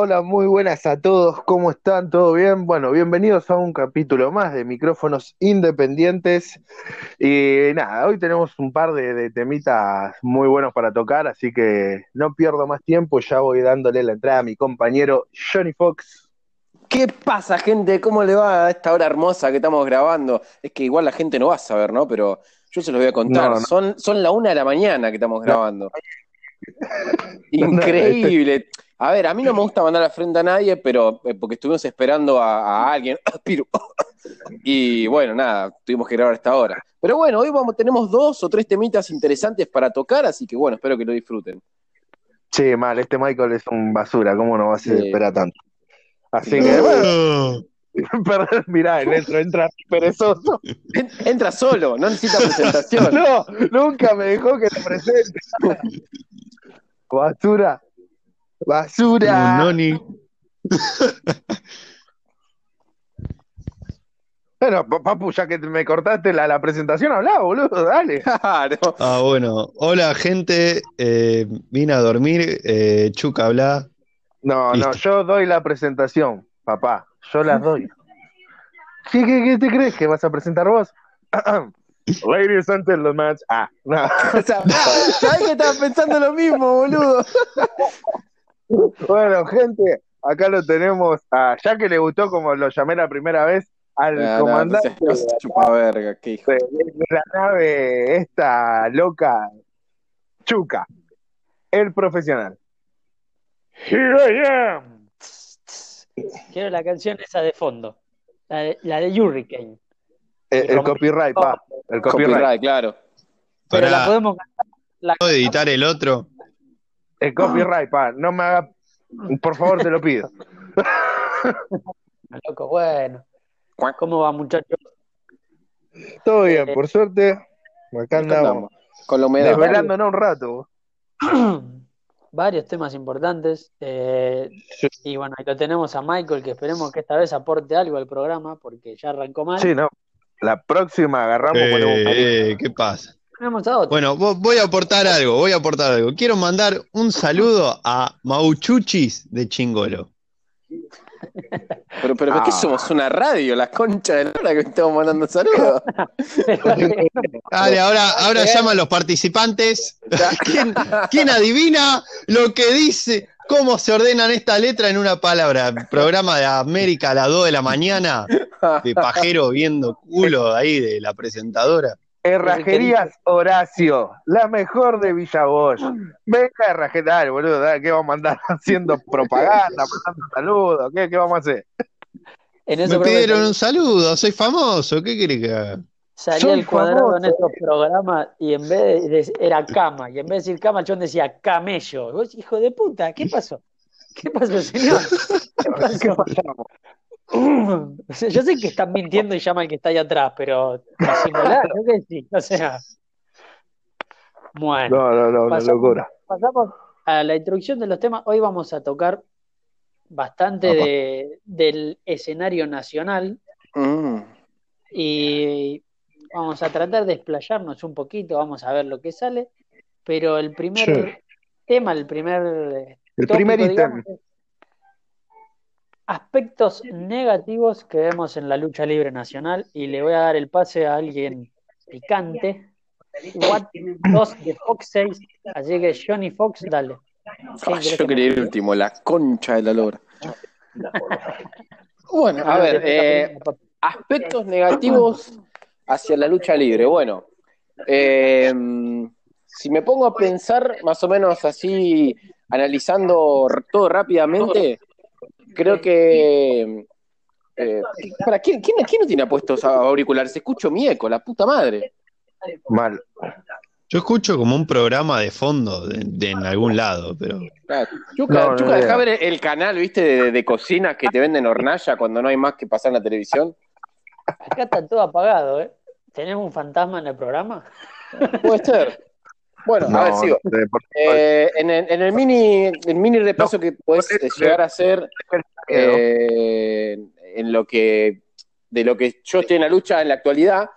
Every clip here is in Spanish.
hola, muy buenas a todos, ¿cómo están? ¿Todo bien? Bueno, bienvenidos a un capítulo más de Micrófonos Independientes. Y nada, hoy tenemos un par de, de temitas muy buenos para tocar, así que no pierdo más tiempo, ya voy dándole la entrada a mi compañero Johnny Fox. ¿Qué pasa, gente? ¿Cómo le va a esta hora hermosa que estamos grabando? Es que igual la gente no va a saber, ¿no? Pero yo se los voy a contar. No, no. Son, son la una de la mañana que estamos grabando. Increíble. A ver, a mí no me gusta mandar a frente a nadie, pero eh, porque estuvimos esperando a, a alguien. Piru. Y bueno, nada, tuvimos que grabar a esta hora. Pero bueno, hoy vamos, tenemos dos o tres temitas interesantes para tocar, así que bueno, espero que lo disfruten. Sí, mal, este Michael es un basura, ¿cómo no va a ser Sí. esperar tanto? Así que, bueno, perdón, mirá, el entro, entra perezoso. En- entra solo, no necesita presentación. No, nunca me dejó que te presente. Basura. Basura. Noni. Bueno, pa- papu, ya que me cortaste la, la presentación, hablá, boludo, dale. Claro. Ah, bueno. Hola, gente. Eh, vine a dormir. Eh, Chuca, habla. No, no, yo doy la presentación, papá. Yo las doy. ¿Qué, qué, qué te crees que vas a presentar vos? Ladies and gentlemen. Ah, no. O sea, ¿sabés que estaba pensando lo mismo, boludo? Bueno, gente, acá lo tenemos a, ya que le gustó como lo llamé la primera vez, al Ah, no, comandante no se chupa verga, qué hijo. de, la nave esta loca, Chuca, el profesional. Here I am. Quiero la canción esa de fondo, la de, la de Hurricane. El, el copyright, pa, el copyright, Copyright, claro. Pero la podemos cantar. La ¿Puedo editar el otro? El copyright, pa, no me haga, por favor, te lo pido. loco, bueno. ¿Cómo va, muchachos? Todo bien, por suerte, acá andamos, Con la humedad. desvelándonos un rato. Varios temas importantes. eh, y bueno, ahí lo tenemos a Michael, que esperemos que esta vez aporte algo al programa, porque ya arrancó mal. Sí, no, la próxima agarramos, Eh, eh, ¿qué pasa? Bueno, vo- voy a aportar algo, voy a aportar algo. Quiero mandar un saludo a Mauchuchis de Chingolo. Pero, pero, ¿qué Ah. somos? ¿Una radio? La concha de la hora que estamos mandando saludos. Dale, ahora, ahora llaman los participantes. ¿Quién, quién adivina lo que dice? ¿Cómo se ordenan estas letras en una palabra? Programa de América a las 2 de la mañana, de pajero viendo culo ahí de la presentadora. Herrajerías Horacio, la mejor de Villa Bosch. Venga, herrajería, dale, boludo, ¿qué vamos a andar haciendo propaganda, mandando saludos? ¿Qué, qué vamos a hacer? En eso Me que pidieron un saludo, soy famoso, ¿qué querés que haga? salía el cuadrado en estos programas y en vez de, de- era cama, y en vez de decir cama, chabón decía camello. Y vos, hijo de puta, ¿qué pasó? ¿Qué pasó, señor? ¿Qué ¿Qué pasó? pasamos? Yo sé que están mintiendo y llama al que está ahí atrás, pero disimular, yo que sí, o sea. Bueno, No, no, no, una locura. pasamos a la introducción de los temas. Hoy vamos a tocar bastante de, del escenario nacional Mm. y vamos a tratar de explayarnos un poquito, vamos a ver lo que sale, pero el primer Sí. tema, el primer El tópico, primer ítem. Aspectos negativos que vemos en la lucha libre nacional y le voy a dar el pase a alguien picante. What 2 de Fox 6, así que Johnny Fox, dale. ¿Quién Ah, yo que quería ir último, la concha de la lora. Bueno, a ver, eh, aspectos negativos hacia la lucha libre. Bueno, eh, si me pongo a pensar más o menos así, analizando todo rápidamente, creo que... eh, para, ¿quién, quién, quién no tiene puestos auriculares? Escucho mi eco, la puta madre. Mal. Yo escucho como un programa de fondo de, de en algún lado, pero Ah, Chuca, No, Chuca, ver el canal, viste, de, de cocina que te venden hornalla cuando no hay más que pasar en la televisión. Acá está todo apagado, ¿eh? ¿Tenemos un fantasma en el programa? Puede ser. Bueno, a ver, sigo. de- por- Eh, en, el, en el mini, el mini repaso que podés eh, llegar a hacer eh, en lo que de lo que yo estoy en la lucha en la actualidad,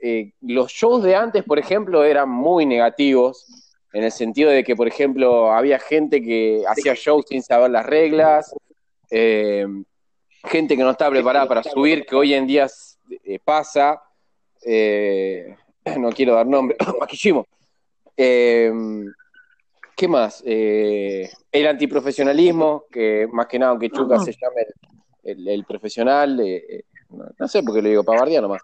eh, los shows de antes, por ejemplo, eran muy negativos. en el sentido de que, por ejemplo, había gente que hacía shows sin saber las reglas, eh, gente que no estaba preparada para subir, que hoy en día eh, pasa, eh, no quiero dar nombre, Makishimo. ¿Qué más? el antiprofesionalismo, que más que nada, aunque Chuca se llame el, profesional, no, sé por qué lo digo, pavardía nomás.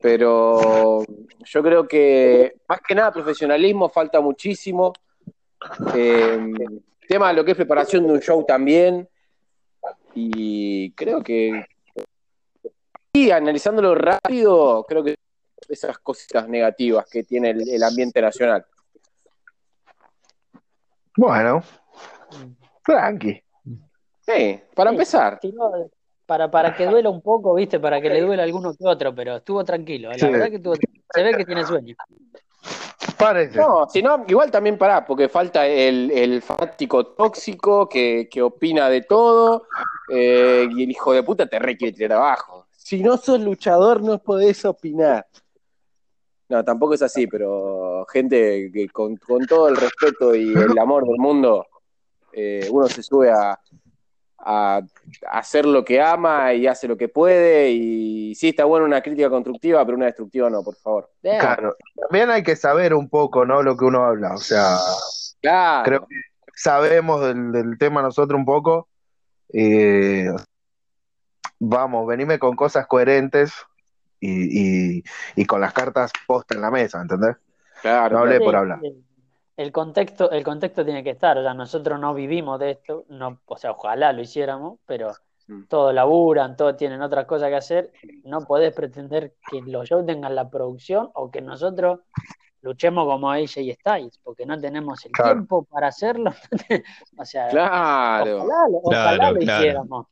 Pero yo creo que más que nada profesionalismo falta muchísimo. Eh, tema de lo que es preparación de un show también. Y creo que, y analizándolo rápido, creo que esas cositas negativas que tiene el, ambiente nacional. Bueno, tranqui. Sí, para empezar para, para que duela un poco, ¿viste? Para que le duela a alguno que otro, pero estuvo tranquilo. La verdad que estuvo, se ve que tiene sueño. Parece. No, si no, igual también pará, porque falta el, el fanático tóxico que, que opina de todo eh, y el hijo de puta te requiere tirar abajo. Si no sos luchador, no podés opinar. No, tampoco es así, pero gente que con, con todo el respeto y el amor del mundo, eh, uno se sube a, a, hacer lo que ama y hace lo que puede. Y sí, está bueno una crítica constructiva, pero una destructiva no, por favor. Claro, también hay que saber un poco, ¿no? Lo que uno habla. O sea, creo que sabemos del, tema nosotros un poco. vamos, venime con cosas coherentes y, y, con las cartas posta en la mesa, ¿entendés? Claro, no hablé por hablar el contexto, el contexto tiene que estar, o sea, nosotros no vivimos de esto, no, o sea, ojalá lo hiciéramos, pero mm. todos laburan, todos tienen otras cosas que hacer, no podés pretender que los shows tengan la producción o que nosotros luchemos como AJ Styles, porque no tenemos el tiempo para hacerlo. o sea, claro. ojalá, lo hiciéramos.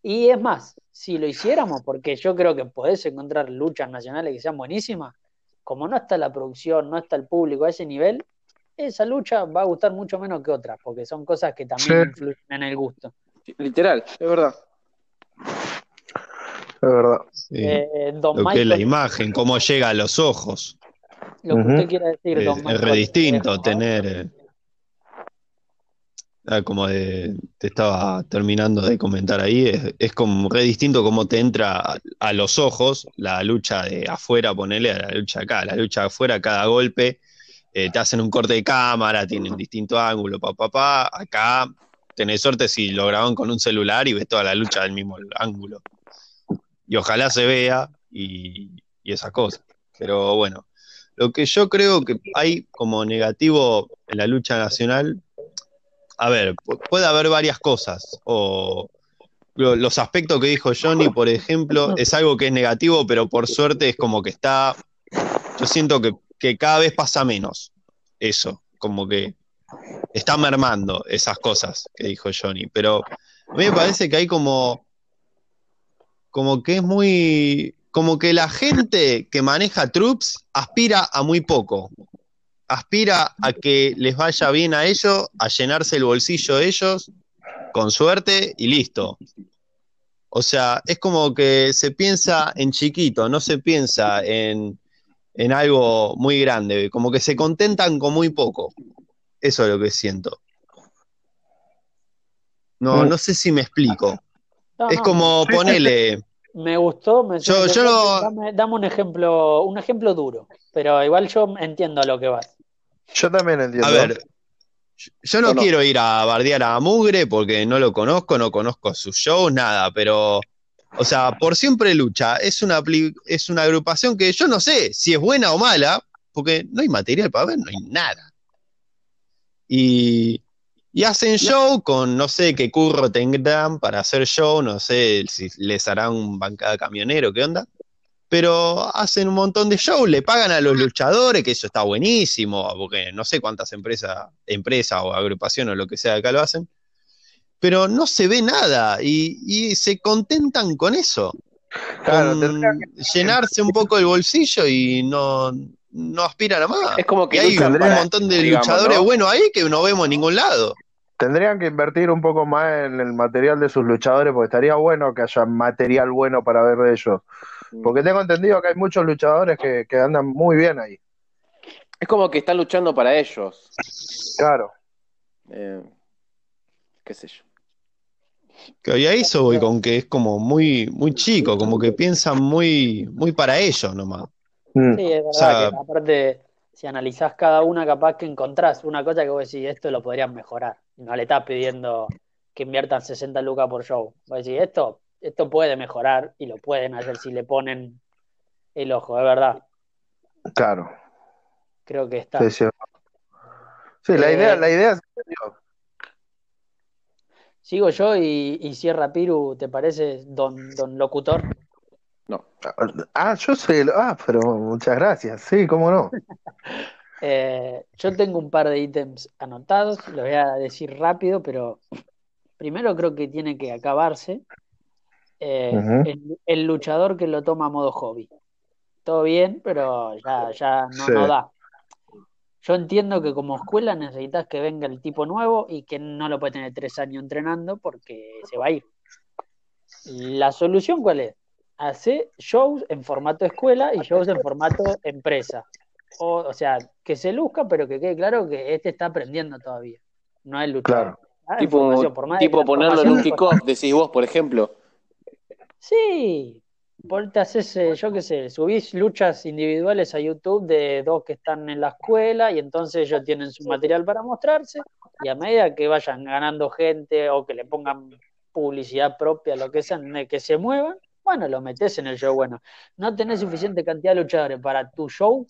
Y es más, si lo hiciéramos, porque yo creo que podés encontrar luchas nacionales que sean buenísimas, como no está la producción, no está el público a ese nivel, esa lucha va a gustar mucho menos que otras, porque son cosas que también influyen en el gusto. Literal, es verdad. Es verdad. Eh, lo que es la imagen, cómo llega a los ojos. Lo que usted quiere decir, Don Es re distinto tener. Ah, como te estaba terminando de comentar ahí, es, como re distinto cómo te entra a, los ojos la lucha de afuera, ponerle a la lucha acá. La lucha de afuera, cada golpe eh, te hacen un corte de cámara, tienen distinto ángulo, papá, pa, acá tenés suerte si lo graban con un celular y ves toda la lucha del mismo ángulo. Y ojalá se vea y, y esa cosa. Pero bueno, lo que yo creo que hay como negativo en la lucha nacional, a ver, puede haber varias cosas. O los aspectos que dijo Johnny, por ejemplo, es algo que es negativo, pero por suerte es como que está. Yo siento que que cada vez pasa menos eso, como que está mermando esas cosas que dijo Johnny, pero a mí me parece que hay como, como que es muy, como que la gente que maneja troops aspira a muy poco, aspira a que les vaya bien a ellos, a llenarse el bolsillo de ellos, con suerte y listo. O sea, es como que se piensa en chiquito, no se piensa en, en algo muy grande, como que se contentan con muy poco. Eso es lo que siento. No, mm. no sé si me explico. es como ponele. Me gustó, me yo, dame, un ejemplo, un ejemplo duro, pero igual yo entiendo a lo que vas. Yo también entiendo. A ver, yo no, quiero ir a bardear a Mugre porque no lo conozco, no conozco sus shows, nada, pero o sea, por siempre lucha. Es una, es una agrupación que yo no sé si es buena o mala, porque no hay material para ver, no hay nada. Y, hacen show con no sé qué curro tendrán para hacer show, no sé si les harán un bancada camionero, qué onda. Pero hacen un montón de show, le pagan a los luchadores, que eso está buenísimo, porque no sé cuántas empresas, empresas o agrupaciones o lo que sea acá lo hacen pero no se ve nada y, se contentan con eso. Claro, llenarse un poco el bolsillo y no, no aspiran a más. Es como que hay un montón de luchadores buenos ahí que no vemos en ningún lado. Tendrían que invertir un poco más en el material de sus luchadores porque estaría bueno que haya material bueno para ver de ellos. Porque tengo entendido que hay muchos luchadores que, que andan muy bien ahí. Es como que están luchando para ellos. Claro. Eh, qué sé yo. Que a eso voy con que es como muy, muy chico, como que piensan muy, muy para ellos nomás. Mm. Sí, es verdad O sea- que aparte, si analizás cada una, capaz que encontrás una cosa que vos decís, esto lo podrían mejorar. No le estás pidiendo que inviertan 60 lucas por show. Vos decís, esto, esto puede mejorar y lo pueden hacer si le ponen el ojo, es verdad. Claro. Creo que está. Sí, sí. Sí, la Eh, idea, la idea es- Sigo yo y, y cierra Piru, ¿te parece, don, don locutor? No. Ah, yo soy el. Ah, pero muchas gracias. Sí, cómo no. Eh, yo tengo un par de ítems anotados, los voy a decir rápido, pero primero creo que tiene que acabarse eh, el, el luchador que lo toma a modo hobby. Todo bien, pero ya, ya no, Sí. no da. Yo entiendo que como escuela necesitas que venga el tipo nuevo y que no lo puede tener tres años entrenando porque se va a ir. La solución, ¿cuál es? Hace shows en formato escuela y shows en formato empresa. O, o sea, que se luzca, pero que quede claro que este está aprendiendo todavía. No es luchador. Claro. Ah, Tipo, tipo ponerlo en un kickoff, decís vos, por ejemplo. Sí, por te haces, eh, yo qué sé, subís luchas individuales a YouTube de dos que están en la escuela y entonces ellos tienen su material para mostrarse y a medida que vayan ganando gente o que le pongan publicidad propia, lo que sea, que se muevan, bueno, lo metes en el show. Bueno, no tenés suficiente cantidad de luchadores para tu show,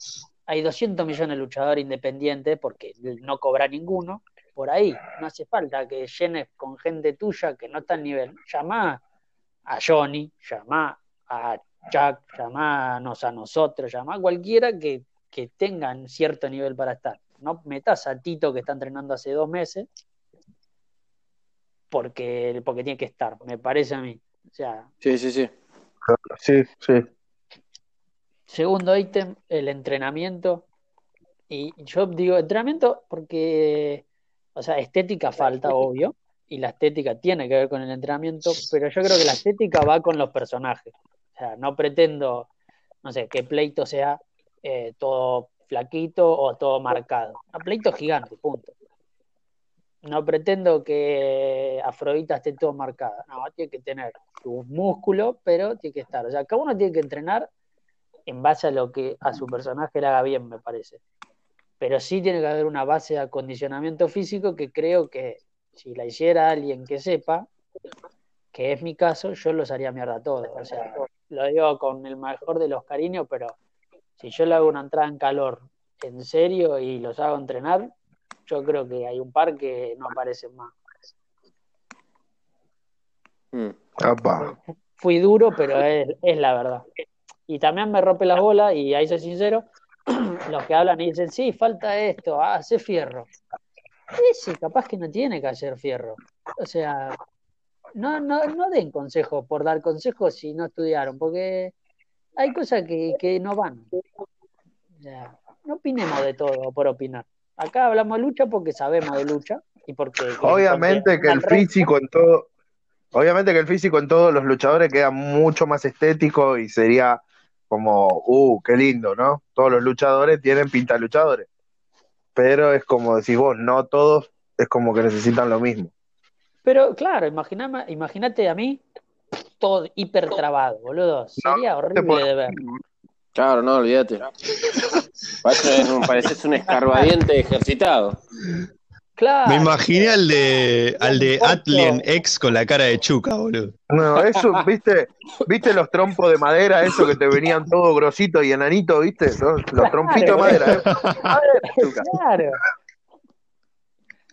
hay 200 millones de luchadores independientes porque no cobra ninguno. Por ahí, no hace falta que llenes con gente tuya que no está al nivel. Llamá a Johnny, llamá a Jack, llamános a nosotros, llamá a cualquiera que, que tengan cierto nivel para estar. No metas a Tito que está entrenando hace dos meses porque, porque tiene que estar, me parece a mí. O sea, Sí, sí, sí. Sí, sí. Segundo ítem, el entrenamiento. Y yo digo entrenamiento porque, o sea, estética falta, obvio, y la estética tiene que ver con el entrenamiento, pero yo creo que la estética va con los personajes. O sea, no pretendo, no sé, que Pleito sea eh, todo flaquito o todo marcado. A Pleito gigante, punto. No pretendo que Afrodita esté todo marcada. No, tiene que tener sus músculos, pero tiene que estar. O sea, cada uno tiene que entrenar en base a lo que a su personaje le haga bien, me parece. Pero sí tiene que haber una base de acondicionamiento físico que creo que si la hiciera alguien que sepa, que es mi caso, yo los haría mierda a todos. O sea, lo digo con el mejor de los cariños, pero si yo le hago una entrada en calor en serio y los hago entrenar, yo creo que hay un par que no aparecen más. Mm. Fui duro, pero es, es la verdad. Y también me rompe las bolas, y ahí soy sincero, los que hablan y dicen, sí, falta esto, ah, hace fierro. Ese capaz que no tiene que hacer fierro. O sea, no, no, no den consejos por dar consejos si no estudiaron, porque hay cosas que, que no van. O sea, no opinemos de todo por opinar. Acá hablamos de lucha porque sabemos de lucha y porque... Obviamente porque que el físico en todo, obviamente que el físico en todos los luchadores queda mucho más estético y sería como, uh, qué lindo, ¿no? Todos los luchadores tienen pinta de luchadores. Pero es como decís vos, no todos es como que necesitan lo mismo. Pero claro, imaginame- imagínate a mí todo hiper trabado, boludo. Sería horrible puedo- de ver. Claro, no, olvídate. Pareces un, pareces un escarbadiente ejercitado. Claro. Me imaginé al de, al de. Atlien X con la cara de Chuca, boludo. No, eso, ¿viste? ¿Viste los trompos de madera, eso que te venían todo grosito y enanito, ¿viste? Los, los trompitos de madera, ¿eh? Claro.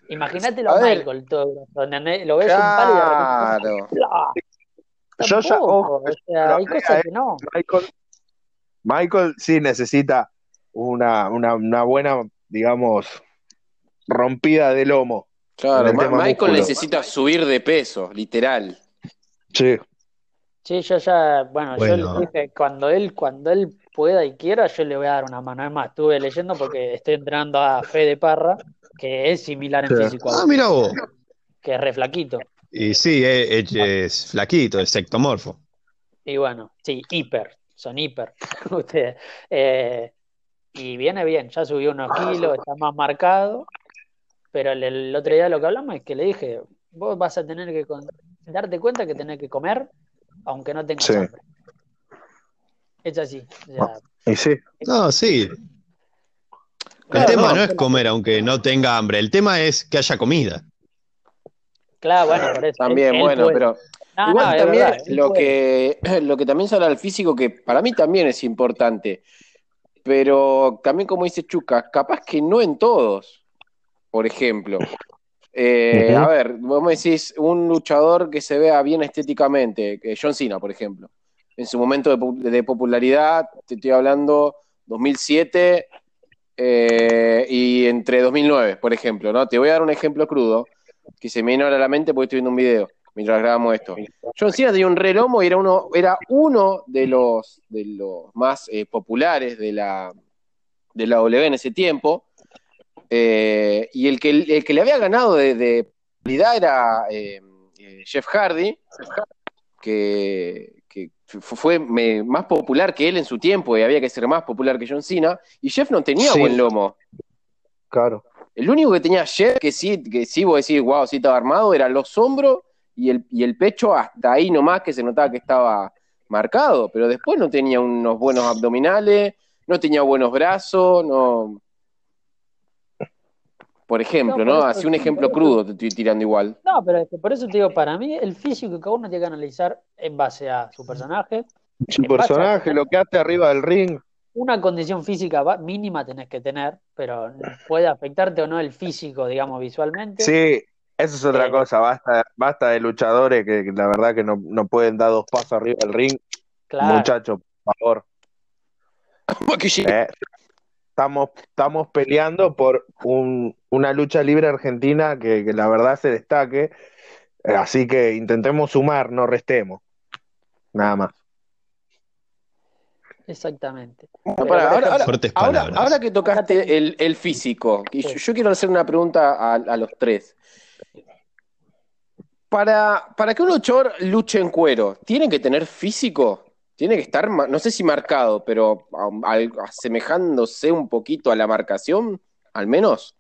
Imagínate los. Michael todo, donde lo ves un palo y de. Yo ya- ojo, o sea, hay pero, cosas eh, que no. Michael, Michael sí necesita una, una, una buena, digamos, rompida de lomo. Claro, Michael músculo. necesita subir de peso, literal. Sí. Sí, yo ya, bueno, Bueno. yo le dije, cuando él, cuando él pueda y quiera, yo le voy a dar una mano. Es más, estuve leyendo porque estoy entrenando a Fede Parra, que es similar en Sí. físico, Ah, mira vos. que es re flaquito. Y sí, es, es- es flaquito, es ectomorfo. Y bueno, sí, hiper, son hiper. Ustedes. Eh, y viene bien, ya subió unos kilos, está más marcado, pero el, otro día lo que hablamos es que le dije, vos vas a tener que darte cuenta que tenés que comer aunque no tengas hambre. Es así. y sí. No, sí. El tema no, es comer aunque no tenga hambre, el tema es que haya comida. Claro, bueno, por eso. También, bueno, pero igual también lo, que, lo que también sale al físico, que para mí también es importante, pero también como dice Chuca, capaz que no en todos, por ejemplo. Eh, a ver, vos me decís un luchador que se vea bien estéticamente, John Cena, por ejemplo. En su momento de, popularidad, te estoy hablando 2007 eh, y entre 2009, por ejemplo, ¿no? Te voy a dar un ejemplo crudo que se me viene ahora a la mente porque estoy viendo un video mientras grabamos esto. John Cena tenía un relomo y era uno, era uno de los, de los más eh, populares de la, de la W en ese tiempo. Eh, y el que, el que le había ganado de, de era eh, Jeff Hardy, que, fue más popular que él en su tiempo y había que ser más popular que John Cena. Y Jeff no tenía buen lomo. Claro. El único que tenía Jeff, que sí, que sí, vos decís, wow, sí estaba armado, eran los hombros y el, y el pecho hasta ahí nomás que se notaba que estaba marcado, pero después no tenía unos buenos abdominales, no tenía buenos brazos, no. Por ejemplo, ¿no? Así un ejemplo crudo te estoy tirando igual. No, pero por eso te digo, para mí el físico que cada uno tiene que analizar en base a su personaje. Su personaje, lo que hace arriba del ring. Una condición física mínima tenés que tener, pero puede afectarte o no el físico, digamos, visualmente. Sí, eso es otra cosa, basta, basta de luchadores que, la verdad que no, no, pueden dar dos pasos arriba del ring. Claro. Muchachos, por favor. Eh, estamos, estamos peleando por un, una lucha libre argentina que, que, la verdad se destaque. Eh, así que intentemos sumar, no restemos. Nada más. Exactamente. ahora, que tocaste el, el físico, yo, quiero hacer una pregunta a, a los tres. Para, para que un luchador luche en cuero, ¿tiene que tener físico? ¿Tiene que estar, no sé si marcado, pero asemejándose un poquito a la marcación, al menos?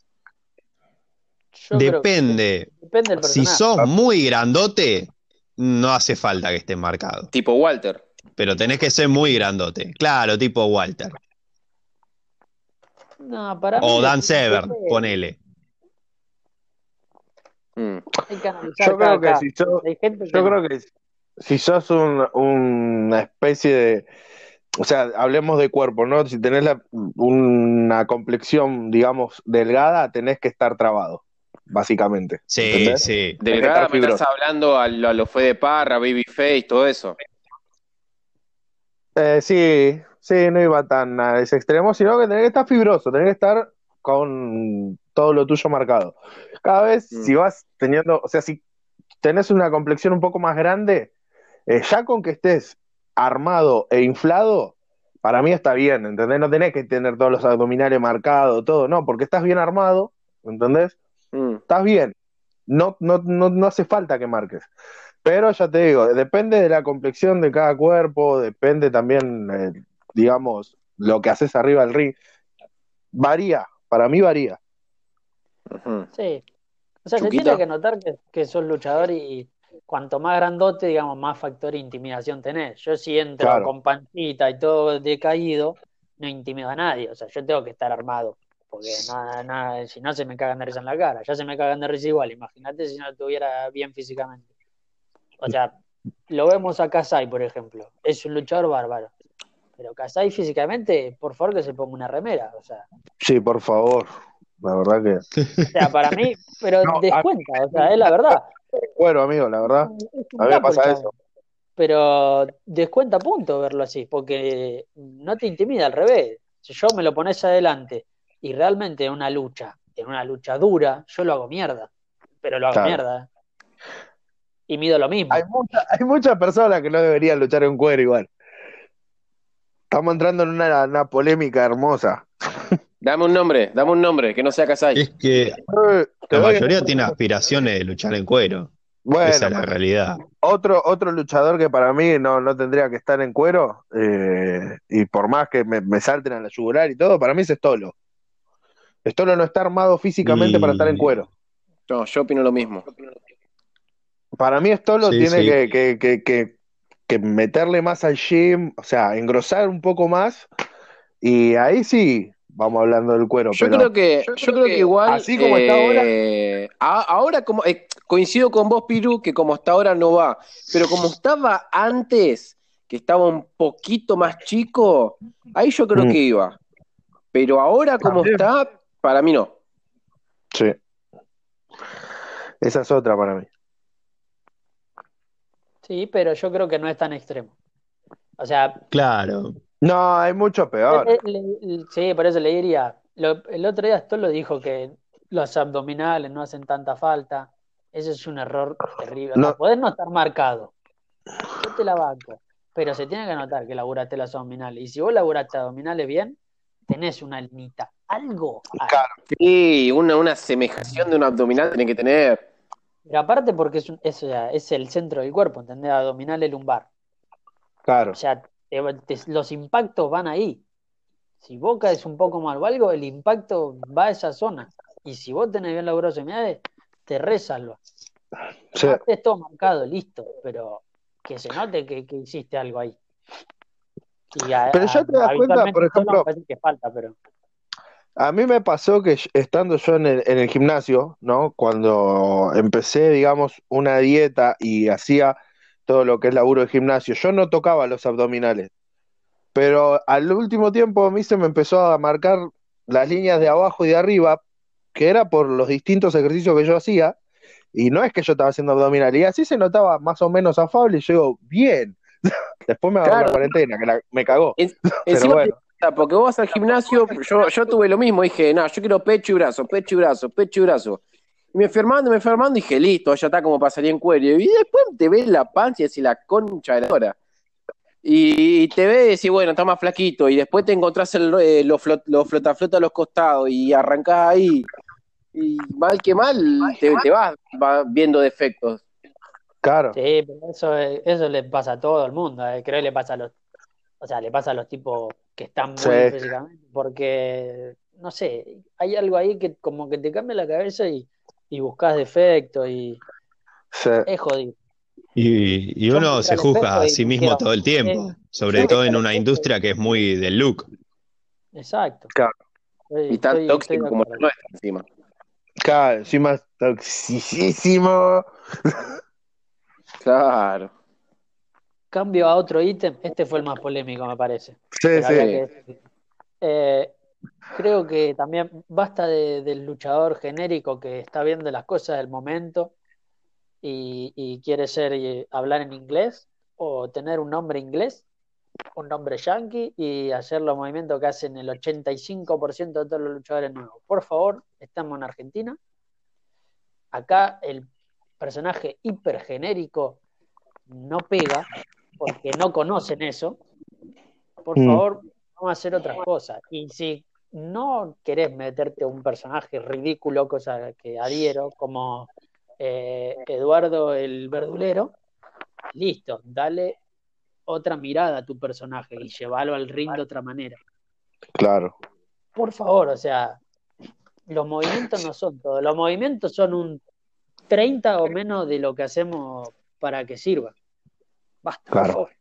Depende. Depende si sos muy grandote, no hace falta que esté marcado. Tipo Walter. Pero tenés que ser muy grandote. Claro, tipo Walter. No, para o Dan Severn, ponele. Mm. yo creo que si sos, yo creo que si sos una especie de, o sea, hablemos de cuerpo, ¿no? Si tenés una complexión, digamos, delgada, tenés que estar trabado, básicamente. Sí, sí. Delgada me estás hablando a lo, fue de Parra, Babyface, todo eso. Eh, sí, sí, no iba tan a ese extremo, sino que tenés que estar fibroso, tenés que estar con todo lo tuyo marcado. Cada vez, mm. si vas teniendo, o sea, si tenés una complexión un poco más grande, eh, ya con que estés armado e inflado, para mí está bien, ¿entendés? No tenés que tener todos los abdominales marcados, todo, no, porque estás bien armado, ¿entendés? Mm. Estás bien. No, no, no, no hace falta que marques. Pero ya te digo, depende de la complexión de cada cuerpo, depende también, eh, digamos, lo que haces arriba del ring. Varía, para mí varía. Sí. O sea, se tiene que notar que, que sos luchador y, cuanto más grandote, digamos, más factor de intimidación tenés. Yo si entro con pancita y todo decaído, no intimido a nadie. O sea, yo tengo que estar armado. Porque nada, nada, si no se me cagan de risa en la cara. Ya se me cagan de risa igual. Imagínate si no estuviera bien físicamente. O sea, lo vemos a Kasai, por ejemplo. Es un luchador bárbaro. Pero Kasai físicamente, por favor que se ponga una remera. O sea. Sí, por favor. La verdad que. O sea, para mí, pero descuenta, o sea, es la verdad. Bueno, amigo, la verdad. A mí me pasa eso. Pero descuenta punto verlo así, porque no te intimida al revés. Si yo me lo pones adelante y realmente en una lucha, en una lucha dura, yo lo hago mierda. Pero lo hago mierda. Y mido lo mismo. Hay, hay muchas personas que no deberían luchar en cuero igual. Estamos entrando en una polémica hermosa. Dame un nombre, dame un nombre, que no sea Kasai. Es que la mayoría tiene aspiraciones de luchar en cuero. Bueno, Esa es la realidad. otro, otro luchador que para mí no, no tendría que estar en cuero, eh, y por más que me, me salten a la yugular y todo, para mí es Stolo. Stolo no está armado físicamente Y- para estar en cuero. No, yo opino lo mismo. Para mí Stolo Sí, tiene sí. que, que, que, que, que meterle más al gym, o sea, engrosar un poco más, y ahí sí vamos hablando del cuero. Yo pero creo que, yo creo que igual. así como está eh, a- ahora como eh, coincido con vos, Piru, que como está ahora no va. Pero como estaba antes, que estaba un poquito más chico, ahí yo creo Mm. que iba. Pero ahora como También. está, para mí no. Sí. Esa es otra para mí. Sí, pero yo creo que no es tan extremo. O sea, Claro. No, hay mucho peor. Eh, le- le- sí, por eso le diría. Lo- el otro día Stolo dijo que los abdominales no hacen tanta falta. Ese es un error terrible. No. podés no estar marcado. Yo te la banco. Pero se tiene que notar que laburaste los abdominales. Y si vos laburaste abdominales bien, tenés una linita. Algo. Claro. Sí, una, una semejación de un abdominal tiene que tener. Pero aparte porque es, un- es, es el centro del cuerpo, ¿entendés? Abdominales lumbar. Claro. O sea, te- te- los impactos van ahí. Si vos caes un poco mal o algo, el impacto va a esa zona. Y si vos tenés bien laburado seminales, te resalva. Sí. No todo marcado, listo, pero que se note que, que hiciste algo ahí. Y a- Pero ya te das cuenta, por ejemplo, me parece que falta, pero A mí me pasó que estando yo en el, en el gimnasio, ¿no? Cuando empecé, digamos, una dieta y hacía todo lo que es laburo de gimnasio, yo no tocaba los abdominales. Pero al último tiempo a mí se me empezó a marcar las líneas de abajo y de arriba, que era por los distintos ejercicios que yo hacía, y no es que yo estaba haciendo abdominal, y así se notaba más o menos afable, y yo digo, bien. Después me agarró Claro. la cuarentena, que la- me cagó. En- Pero bueno, porque vos vas al gimnasio, yo, yo tuve lo mismo, dije, no, yo quiero pecho y brazo, pecho y brazo, pecho y brazo. Y me enfermando, me enfermando, dije, listo, ya está como para salir en cuero. Y después te ves la panza y decís, la concha de la hora. Y te ves y decís, bueno, está más flaquito. Y después te encontrás el, eh, los flot, los flota a los costados y arrancás ahí. Y mal que mal, te, te vas, vas viendo defectos. claro. sí, pero eso, es- eso le pasa a todo el mundo, eh, creo que le pasa a los, o sea, le pasa a los tipos que están muy Sí. físicamente, porque, no sé, hay algo ahí que como que te cambia la cabeza y, y buscas defectos y Sí. es jodido. Y, y uno se juzga a sí mismo todo el tiempo, sobre todo en una industria que es muy del look. Exacto. Claro. Estoy- Y tan estoy- estoy tóxico de como la nuestra encima. Claro, encima es toxicísimo. Claro. Cambio a otro ítem, este fue el más polémico, me parece. Sí, Pero sí. que. Eh, creo que también basta de- del luchador genérico que está viendo las cosas del momento y, y quiere ser eh, hablar en inglés o tener un nombre inglés, un nombre yankee y hacer los movimientos que hacen el 85% de todos los luchadores nuevos. Por favor, estamos en Argentina. Acá el personaje hipergenérico no pega porque no conocen eso. Por Mm. favor, vamos a hacer otras cosas. Y si no querés meterte a un personaje ridículo, cosa que adhiero, como eh, Eduardo el Verdulero, listo, dale otra mirada a tu personaje y llévalo al ring de otra manera. Claro. Por favor, o sea, los movimientos no son todo. Los movimientos son un 30 o menos de lo que hacemos para que sirva. Basta, Claro. por favor.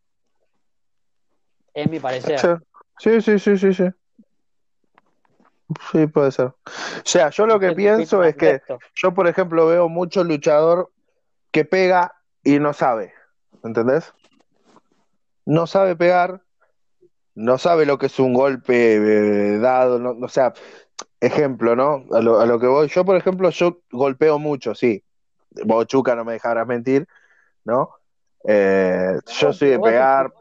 Es mi parecer. Sí, sí, sí, sí, sí. Sí, puede ser. O sea, yo lo que pienso es que yo, por ejemplo, veo mucho luchador que pega y no sabe. ¿Entendés? No sabe pegar, no sabe lo que es un golpe eh, dado, no, o sea, ejemplo, ¿no? A lo, a lo que voy. Yo, por ejemplo, yo golpeo mucho, sí. Vos, Chuca, no me dejarás mentir, ¿no? Eh, yo soy de pegar,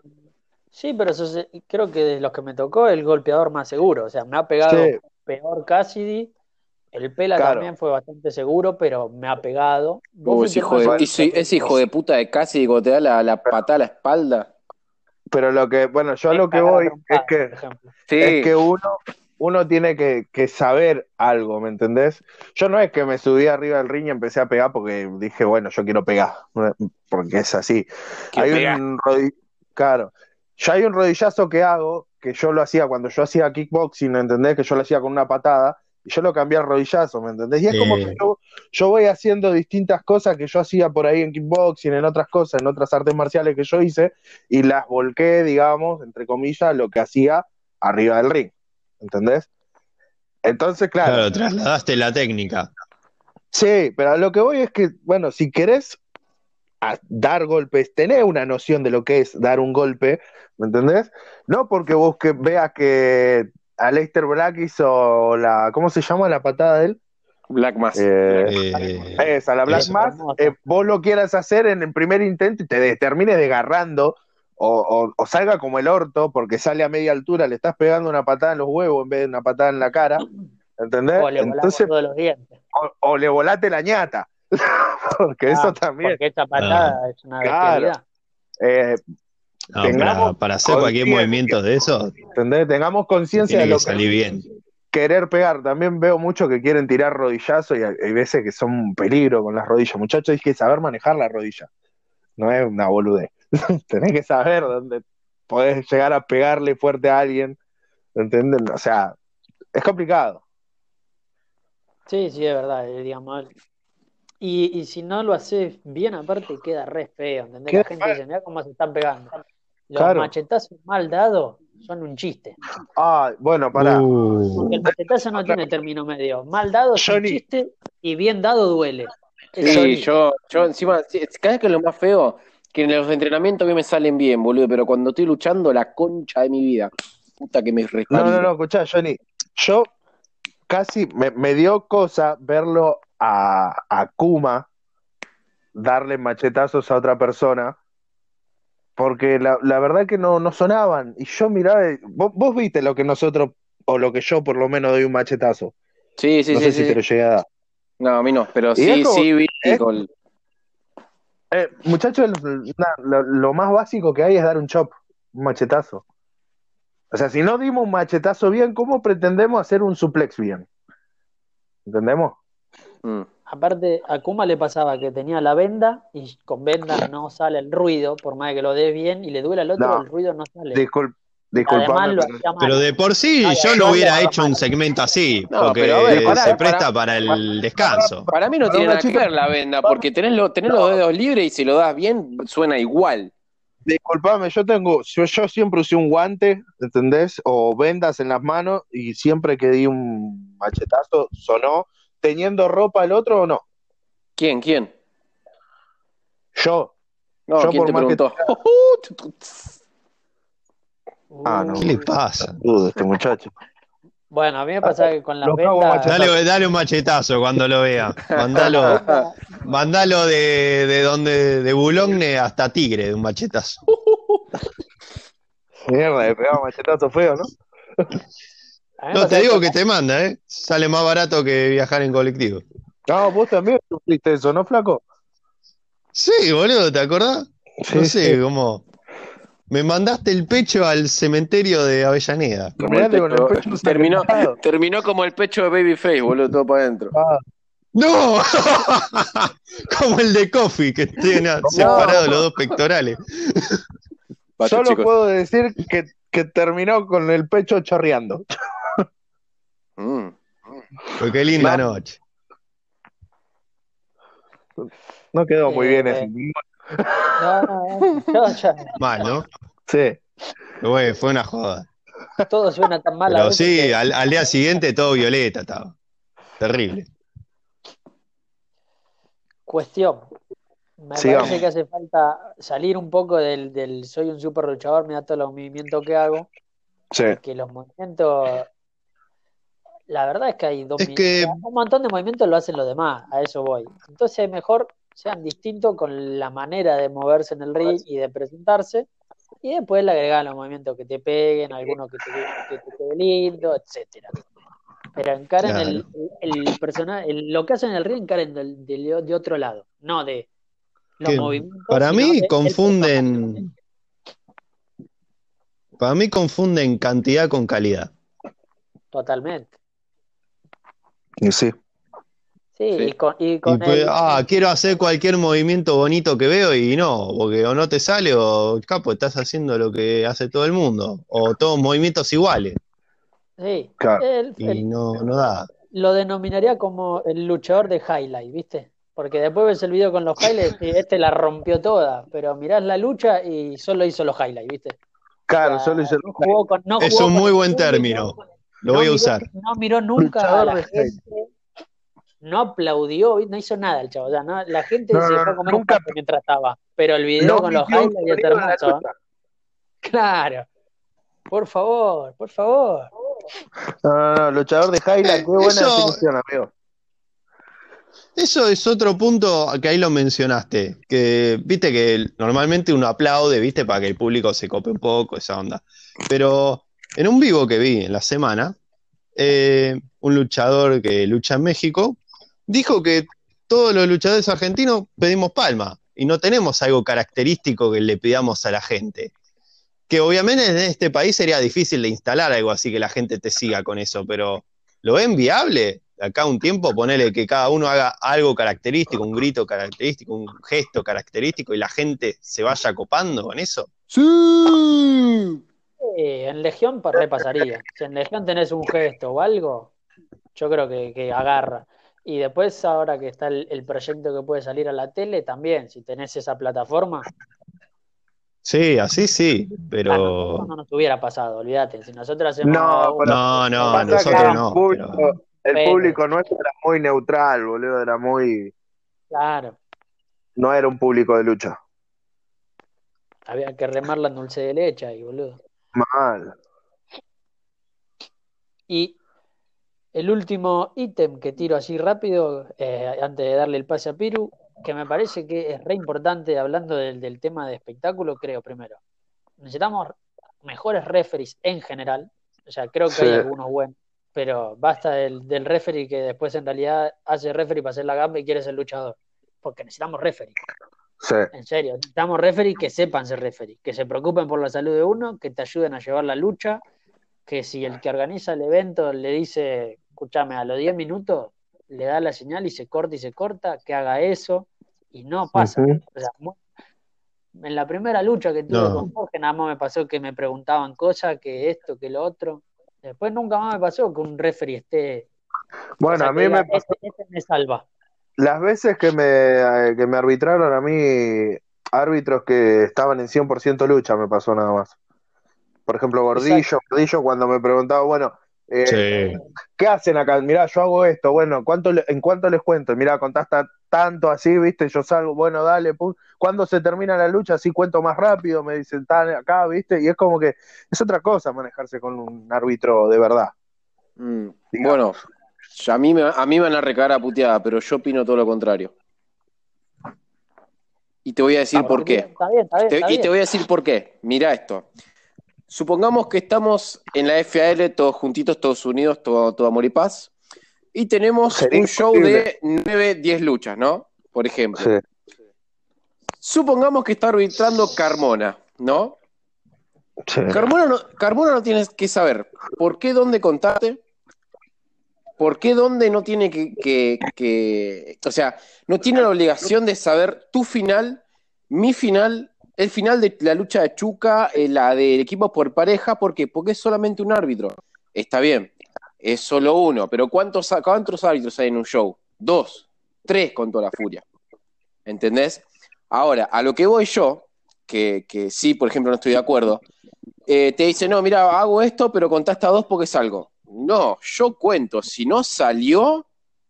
Sí, pero eso se- creo que de los que me tocó, el golpeador más seguro. O sea, me ha pegado Sí. Peor Cassidy. El Pela Claro. también fue bastante seguro, pero me ha pegado. Uy, hijo de, seguro. ese, ese hijo de puta de casi cuando te da la, la patada a la espalda. pero lo que, bueno, yo a lo que voy es que. Sí. es que uno, uno tiene que, que, saber algo, ¿me entendés? Yo no es que me subí arriba del ring y empecé a pegar porque dije, bueno, yo quiero pegar, porque es así. Hay un claro, ya hay un rodillazo que hago, que yo lo hacía cuando yo hacía kickboxing, ¿me entendés? Que yo lo hacía con una patada, y yo lo cambié al rodillazo, ¿me entendés? Y es como que yo, yo, voy haciendo distintas cosas que yo hacía por ahí en kickboxing, en otras cosas, en otras artes marciales que yo hice, y las volqué, digamos, entre comillas, lo que hacía arriba del ring, ¿entendés? Entonces, claro. Claro, trasladaste la técnica. Sí, pero a lo que voy es que, bueno, si querés dar golpes, tenés una noción de lo que es dar un golpe, ¿me entendés? No porque vos que veas que Aleister Black hizo la, ¿cómo se llama la patada de él? Black Mass. Eh, eh, esa, la Black Mass, eh, vos lo quieras hacer en el primer intento y te termines desgarrando o, salga como el orto porque sale a media altura, le estás pegando una patada en los huevos en vez de una patada en la cara, ¿entendés? O le Entonces, todos los dientes. O, le volate la ñata, porque eso ah, también. Porque esta patada ah. es una claro. para, hacer cualquier movimiento de eso, ¿entendés? Tengamos conciencia de lo que salir bien. Querer pegar, también veo mucho que quieren tirar rodillazo y hay veces que son un peligro con las rodillas. Muchachos, hay que saber manejar la rodilla, no es una boludez. tenés que saber dónde podés llegar a pegarle fuerte a alguien, ¿entienden? O sea, es complicado. Sí, sí, es verdad, eh, digamos. Y, y si no lo haces bien, aparte queda re feo, ¿entendés? La gente dice, mira cómo se están pegando. Los machetazos mal dados son un chiste. Ah, bueno, para. Uh. Porque el machetazo no tiene término medio. Mal dado es un chiste y bien dado duele. Sí, yo, yo encima, cada vez que es lo más feo, que en los entrenamientos a mí me salen bien, boludo, pero cuando estoy luchando, la concha de mi vida. Puta que me No, no, no, escuchá, Johnny. Yo casi me, dio cosa verlo a, a, Kuma darle machetazos a otra persona, porque la, la verdad que no, no sonaban. Y yo miraba, vos, viste lo que nosotros, o lo que yo por lo menos doy un machetazo. Sí, sí, no sí. Sé si te lo llegué a dar. No, a mí no, pero sí, sí vi con eh, muchachos, lo, más básico que hay es dar un chop, un machetazo. O sea, si no dimos un machetazo bien, ¿cómo pretendemos hacer un suplex bien? ¿Entendemos? Mm. Aparte, a Kuma le pasaba que tenía la venda y con venda no sale el ruido, por más que lo dé bien y le duele al otro, el ruido no sale. Disculpe, pero de por sí yo no hubiera hecho un segmento así, porque se presta para, el descanso. Para mí no tiene nada que ver la venda, porque tenés, los dedos libres y si lo das bien, suena igual. Disculpame, yo tengo, yo, siempre usé un guante, ¿entendés? O vendas en las manos y siempre que di un machetazo sonó, teniendo ropa el otro o no. ¿Quién? ¿Quién? Yo. No, yo ¿quién te preguntó? Ah, no. ¿Qué le pasa? Dudo este muchacho. Bueno, a mí me pasa que con la vendas... Dale, dale, un machetazo cuando lo vea. Mandalo, mandalo de, de donde, de Boulogne hasta Tigre, de un machetazo. Mierda, le pegaba machetazo feo, ¿no? No, te digo que te manda, ¿eh? Sale más barato que viajar en colectivo. No, vos también sufriste eso, ¿no, flaco? Sí, boludo, ¿te acordás? no sé, cómo. Me mandaste el pecho al cementerio de Avellaneda. terminó, terminó como el pecho de Babyface, boludo, todo para adentro. Ah. ¡No! como el de Coffee, que tiene separados los dos pectorales. Solo puedo decir que, que, terminó con el pecho chorreando. Mm. qué linda noche. No quedó muy bien ese. No, no, Mal, ¿no? Sí. fue una joda. Todo suena tan mal. Pero sí, al, día siguiente todo violeta estaba. Terrible. Cuestión. Me parece que hace falta salir un poco del, soy un super luchador, me da todos los movimientos que hago. Sí. Que los movimientos. La verdad es que hay dos un montón de movimientos lo hacen los demás, a eso voy. Entonces mejor sean distintos con la manera de moverse en el ring y de presentarse. Y después le agregan los movimientos que te peguen, algunos que te, que quede lindo, etcétera. Pero encaren el, el, personaje, lo que hacen en el ring, encaren de, otro lado, no de los movimientos. Para mí confunden. Para mí confunden cantidad con calidad. Totalmente. Y sí. Sí, y con, y con Y pues, el- ah, quiero hacer cualquier movimiento bonito que veo y no, porque o no te sale o capo, estás haciendo lo que hace todo el mundo, o todos movimientos iguales, sí, Claro. el- y el- no, no da. lo denominaría como el luchador de highlight, ¿viste? Porque después ves el video con los highlights y este la rompió toda, pero mirás la lucha y solo hizo los highlights, ¿viste? Claro, O sea, solo jugó con, no Es un muy buen público, término. Lo no voy a miró- usar. No miró nunca a la de gente, no aplaudió, no hizo nada el chavo. O sea, no- la gente No, se fue a comer un nunca- pato mientras estaba. Pero el video No con los un highlights es hermoso. ¿eh? Claro. Por favor, por favor. No, no, no, luchador de highlight, qué buena Eso- definición, amigo. Eso es otro punto que ahí lo mencionaste, que viste que normalmente uno aplaude, viste, para que el público se cope un poco, esa onda. Pero en un vivo que vi en la semana, eh, un luchador que lucha en México dijo que todos los luchadores argentinos pedimos palma y no tenemos algo característico que le pidamos a la gente. Que obviamente en este país sería difícil de instalar algo así que la gente te siga con eso, pero ¿lo ven viable? Acá un tiempo ponerle que cada uno haga algo característico, un grito característico, un gesto característico y la gente se vaya copando con eso. Sí, en Legión pues, repasaría. Si en Legión tenés un gesto o algo, yo creo que, que agarra. Y después, ahora que está el, el proyecto que puede salir a la tele, también, si tenés esa plataforma, Sí, así sí, pero no nos hubiera pasado, olvídate. Si nosotros hacemos No, pero- no, no, nosotros no. público- pero- El Pero- público nuestro era muy neutral, boludo, era muy. claro, No era un público de lucha. había que remarla en dulce de leche ahí, boludo. Mal. Y el último ítem que tiro así rápido, eh, antes de darle el pase a Piru, que me parece que es re importante hablando del, del tema de espectáculo, creo primero. Necesitamos mejores referees en general. O sea, creo que Sí. hay algunos buenos, pero basta del, del referee que después en realidad hace referee para hacer la gamba y quiere ser luchador. Porque necesitamos referee. Sí. En serio, necesitamos referee que sepan ser referee, que se preocupen por la salud de uno, que te ayuden a llevar la lucha, que si el que organiza el evento le dice, escúchame, a los 10 minutos le da la señal y se corta y se corta, que haga eso y no pasa. O sea, en la primera lucha que tuve No. con Jorge, nada más me pasó que me preguntaban cosas, que esto, que lo otro. Después nunca más me pasó que un referee esté. Bueno, o sea, a mí diga, me pasó. "Este- este me salva. Las veces que me, eh, que me arbitraron a mí, árbitros que estaban en 100% lucha, me pasó nada más. Por ejemplo, Gordillo, Gordillo, cuando me preguntaba, bueno, eh, Sí. ¿qué hacen acá? Mirá, yo hago esto, bueno, ¿cuánto le- ¿en cuánto les cuento? Mirá, contás ta- tanto así, ¿viste? Yo salgo, bueno, dale, pum. ¿Cuándo se termina la lucha? Así cuento más rápido, me dicen, tan acá, ¿viste? Y es como que es otra cosa manejarse con un árbitro de verdad. Mm. Bueno, a mí, me, a mí me van a recagar a puteada, pero yo opino todo lo contrario. Y te voy a decir Ah, por qué. Está bien, está bien. Te- está y te voy a decir por qué. Mira esto. Supongamos que estamos en la FAL, todos juntitos, todos unidos, todo, todo amor y paz. Y tenemos Sería un show de 9, 10 luchas, ¿no? Por ejemplo. Sí, Supongamos que está arbitrando Carmona, ¿no? sí. Carmona no, Carmona no tienes que saber por qué, dónde contarte, por qué, dónde no tiene que, que- que- o sea, no tiene la obligación de saber tu final, mi final, el final de la lucha de Chuca, eh, la del equipo por pareja, ¿por qué? Porque es solamente un árbitro. Está bien, es solo uno, pero ¿cuántos, cuántos árbitros hay en un show? Dos, tres con toda la furia. ¿Entendés? Ahora, a lo que voy yo, que, que sí, por ejemplo, no estoy de acuerdo, eh, te dice, no, mira, hago esto, pero contaste a dos porque salgo. No, yo cuento, si no salió,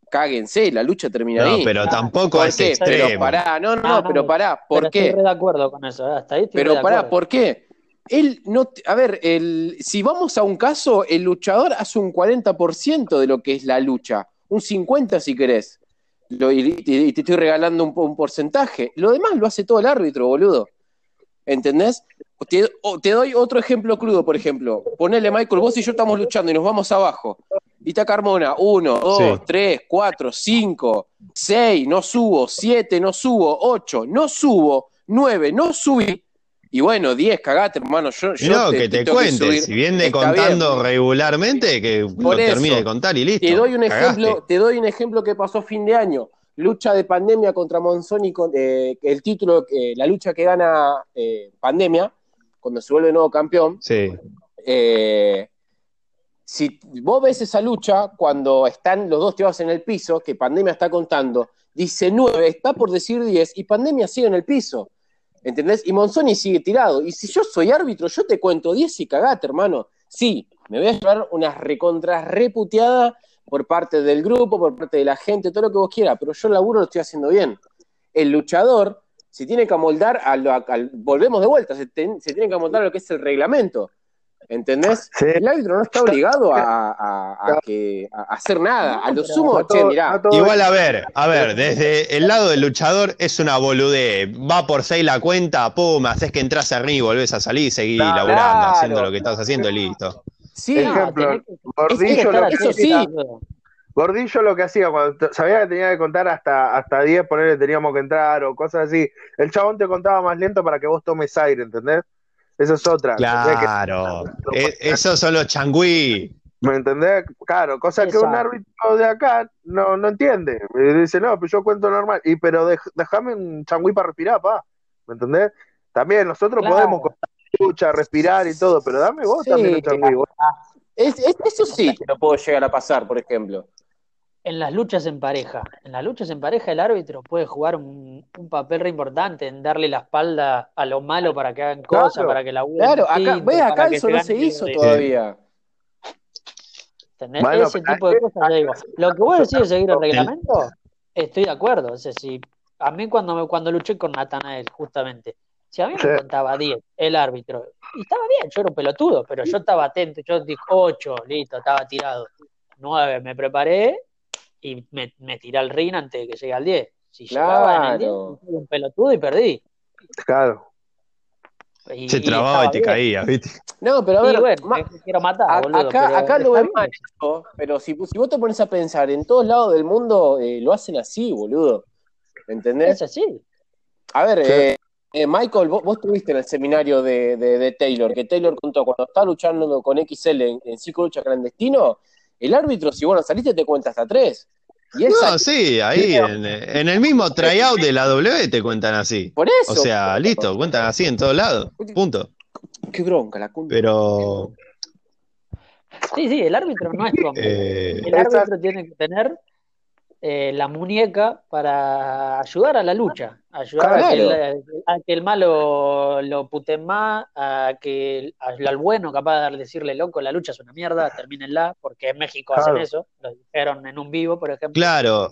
cáguense, la lucha termina No, ahí. pero tampoco ¿Por es qué? Pero extremo. pará, no, no, No, no, no, pero pará, ¿por Pero qué? Estoy de acuerdo con eso, ¿eh? hasta ahí estoy Pero de pará. ¿por qué? Él no, te- a ver, el, si vamos a un caso, el luchador hace un 40% de lo que es la lucha, un 50% si querés. Lo- y te estoy regalando un, un porcentaje. Lo demás lo hace todo el árbitro, boludo. ¿Entendés? Te, te doy otro ejemplo crudo, por ejemplo. Ponele, Michael, vos y yo estamos luchando y nos vamos abajo. Y está Carmona, uno, dos, Sí. tres, cuatro, cinco, seis, no subo, siete, no subo, ocho, no subo, nueve, no subí. Y bueno, 10, cagate, hermano. Yo, yo no, que te cuente, si viene contando regularmente, que lo termine de contar y listo. Te doy un ejemplo, te doy un ejemplo que pasó fin de año. Lucha de pandemia contra Monzoni, con, eh, el título, eh, la lucha que gana eh, pandemia, cuando se vuelve nuevo campeón. Sí. si vos ves esa lucha, cuando están los dos tirados en el piso, que pandemia está contando, dice 9, está por decir 10, y pandemia sigue en el piso. ¿Entendés? Y Monzoni sigue tirado. Y si yo soy árbitro, yo te cuento 10 y cagate, hermano. Sí, me voy a llevar una recontra reputeada por parte del grupo, por parte de la gente, todo lo que vos quieras, pero yo el laburo lo estoy haciendo bien. El luchador se tiene que amoldar, al, volvemos de vuelta, se, se tiene que amoldar a lo que es el reglamento. ¿Entendés? El árbitro no está obligado a, hacer nada. A lo sumo, che, mirá. Igual, a ver, a ver, desde el lado del luchador es una boludez. Va por seis la cuenta, pum, haces que entras a y volvés a salir y seguís laburando, haciendo lo que estás haciendo y listo. Sí, ejemplo, Gordillo, lo que, eso sí. Gordillo lo que hacía cuando sabía que tenía que contar hasta, hasta 10, ponerle teníamos que entrar o cosas así. El chabón te contaba más lento para que vos tomes aire, ¿entendés? Esa es otra. Claro. E-, esos son los changüí. ¿Me entendés? Claro, cosa que un árbitro de acá no, no entiende. dice, no, pues yo cuento normal. Y pero déjame un changüí para respirar, pa. ¿Me entendés? También nosotros podemos contar respirar y todo, pero dame vos también un changüí. eso sí que no puedo llegar a pasar, por ejemplo en las luchas en pareja. En las luchas en pareja el árbitro puede jugar un, papel re importante en darle la espalda a lo malo para que hagan cosas, para que la Claro, acá, ve, acá eso no se hizo todavía. Ese tipo de cosas, digo. Lo que vos decís de seguir el reglamento, estoy de acuerdo. O sea, si, a mí cuando, me, cuando luché con Natanael, justamente, si a mí me contaba 10, el árbitro, y estaba bien, yo era un pelotudo, pero yo estaba atento, yo dije 8, listo, estaba tirado. 9, me preparé y me, me tiré al ring antes de que llegue al 10. Si llegaba en el 10, un pelotudo y perdí. Claro. se trababa y te caía, ¿viste? No, pero a ver, bueno, quiero matar, boludo, acá, acá lo ven mal, pero si, si, vos te pones a pensar, en todos lados del mundo eh, lo hacen así, boludo. ¿Entendés? Es así. A ver, eh, eh, Michael, vos, vos, estuviste en el seminario de, de, Taylor, que Taylor contó cuando estaba luchando con XL en, en Círculo Lucha Clandestino, el árbitro, si vos no saliste, te cuenta hasta tres. no, sí, ahí en, el mismo tryout de la W te cuentan así. Por eso. O sea, listo, cuentan así en todos lados. Punto. Qué bronca la cuenta. Pero. Sí, sí, el árbitro no es como. Eh, el árbitro tiene que tener eh, la muñeca para ayudar a la lucha, ayudar a, que el, malo lo puten más, a que al bueno capaz de decirle loco, la lucha es una mierda, termínenla, porque en México hacen eso, lo dijeron en un vivo, por ejemplo. Claro,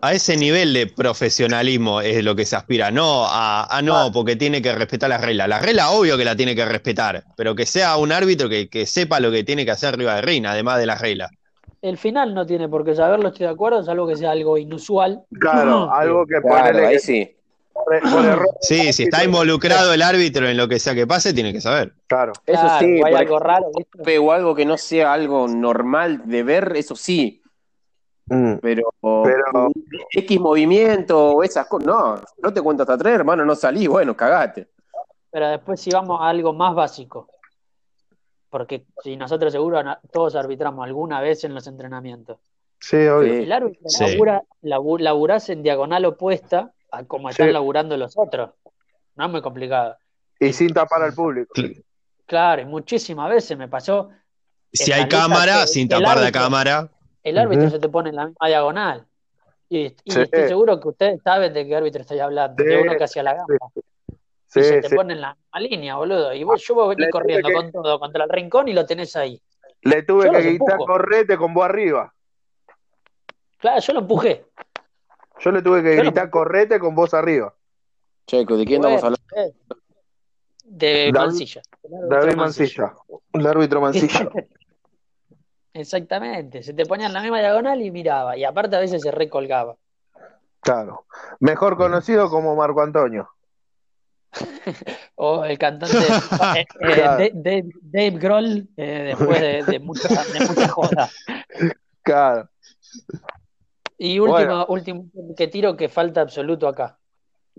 a, ese nivel de profesionalismo es lo que se aspira, no a, no, porque tiene que respetar las reglas. La regla obvio que la tiene que respetar, pero que sea un árbitro que, que sepa lo que tiene que hacer arriba de Reina, además de las reglas el final no tiene por qué saberlo, estoy de acuerdo, es algo que sea algo inusual. Claro, algo que claro, ahí sí. sí, si está involucrado el árbitro en lo que sea que pase, tiene que saber. Claro, eso sí. hay algo raro. O algo que no sea algo normal de ver, eso sí. Mm. Pero, pero, X movimiento o esas cosas, no, no te cuento hasta tres, hermano, no salí, bueno, cagate. Pero después si vamos a algo más básico, porque si nosotros seguro todos arbitramos alguna vez en los entrenamientos. Sí, obvio. El árbitro labura, en diagonal opuesta a como están laburando los otros. No es muy complicado. Y sin tapar al público. Claro, y muchísimas veces me pasó. Si hay cámara, sin tapar la cámara. El árbitro se te pone en la misma diagonal. Y, estoy seguro que ustedes saben de qué árbitro estoy hablando, de uno que hacía la gamba. Sí, y se te pone en la misma línea, boludo. Y vos, yo voy a venir corriendo con todo contra el rincón y lo tenés ahí. Le tuve que gritar correte con vos arriba. Claro, yo lo empujé. Yo le tuve que gritar correte con vos arriba. Checo, ¿de quién estamos hablando? Eh, de Mancilla. David Mancilla. El árbitro Mancilla. Exactamente. Se te ponía en la misma diagonal y miraba. Y aparte a veces se recolgaba. Claro. Mejor conocido como Marco Antonio. O el cantante eh, eh, Dave, Grohl eh, después de, de, mucha, de joda. Claro. Y último, último que tiro que falta absoluto acá.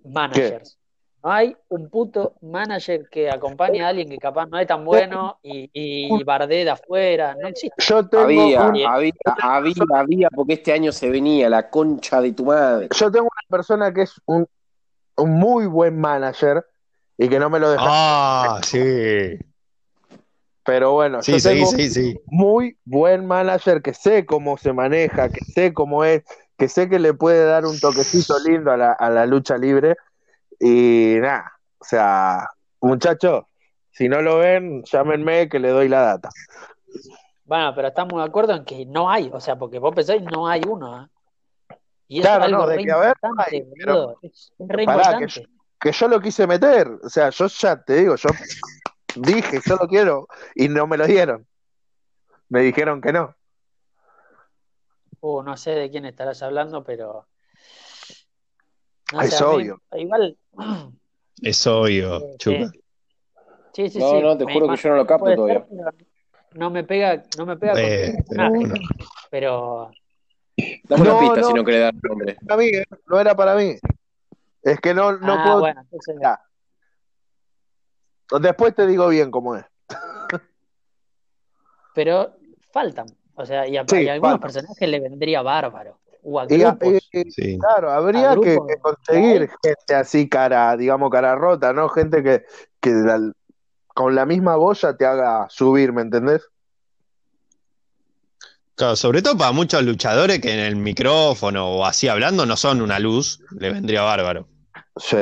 Managers. No hay un puto manager que acompañe a alguien que capaz no es tan bueno y, y bardee de afuera. No existe. Yo tengo había, había, había, había, porque este año se venía la concha de tu madre. Yo tengo una persona que es un, un muy buen manager y que no me lo deja. Ah, sí. Pero bueno, sí, yo sí, sí, muy buen manager que sé cómo se maneja, que sé cómo es, que sé que le puede dar un toquecito lindo a la, a la lucha libre. Y nada, o sea, muchachos, si no lo ven, llámenme que le doy la data. Bueno, pero estamos de acuerdo en que no hay, o sea, porque vos pensáis no hay uno. ¿eh? Y claro, es algo no, de que haber, es re importante. que, yo lo quise meter, o sea, yo ya te digo, yo dije, yo lo quiero, y no me lo dieron. Me dijeron que no. Uh, no sé de quién estarás hablando, pero. es obvio. igual. Es obvio, chupa. Sí, sí, no, sí. no, te juro que yo no lo capto todavía. no me pega, no me pega eh, con pero. Dame una pista si no querés dar nombre. Para mí, eh, no era para mí. Es que no, no ah, puedo. Bueno, entonces... Después te digo bien cómo es. Pero faltan. O sea, y a, algunos personajes le vendría bárbaro. O a grupos. Claro, habría que, conseguir gente así cara, digamos, cara rota, ¿no? Gente que, que con la misma boya te haga subir, ¿me entendés? Claro, sobre todo para muchos luchadores que en el micrófono o así hablando no son una luz, le vendría bárbaro. Sí.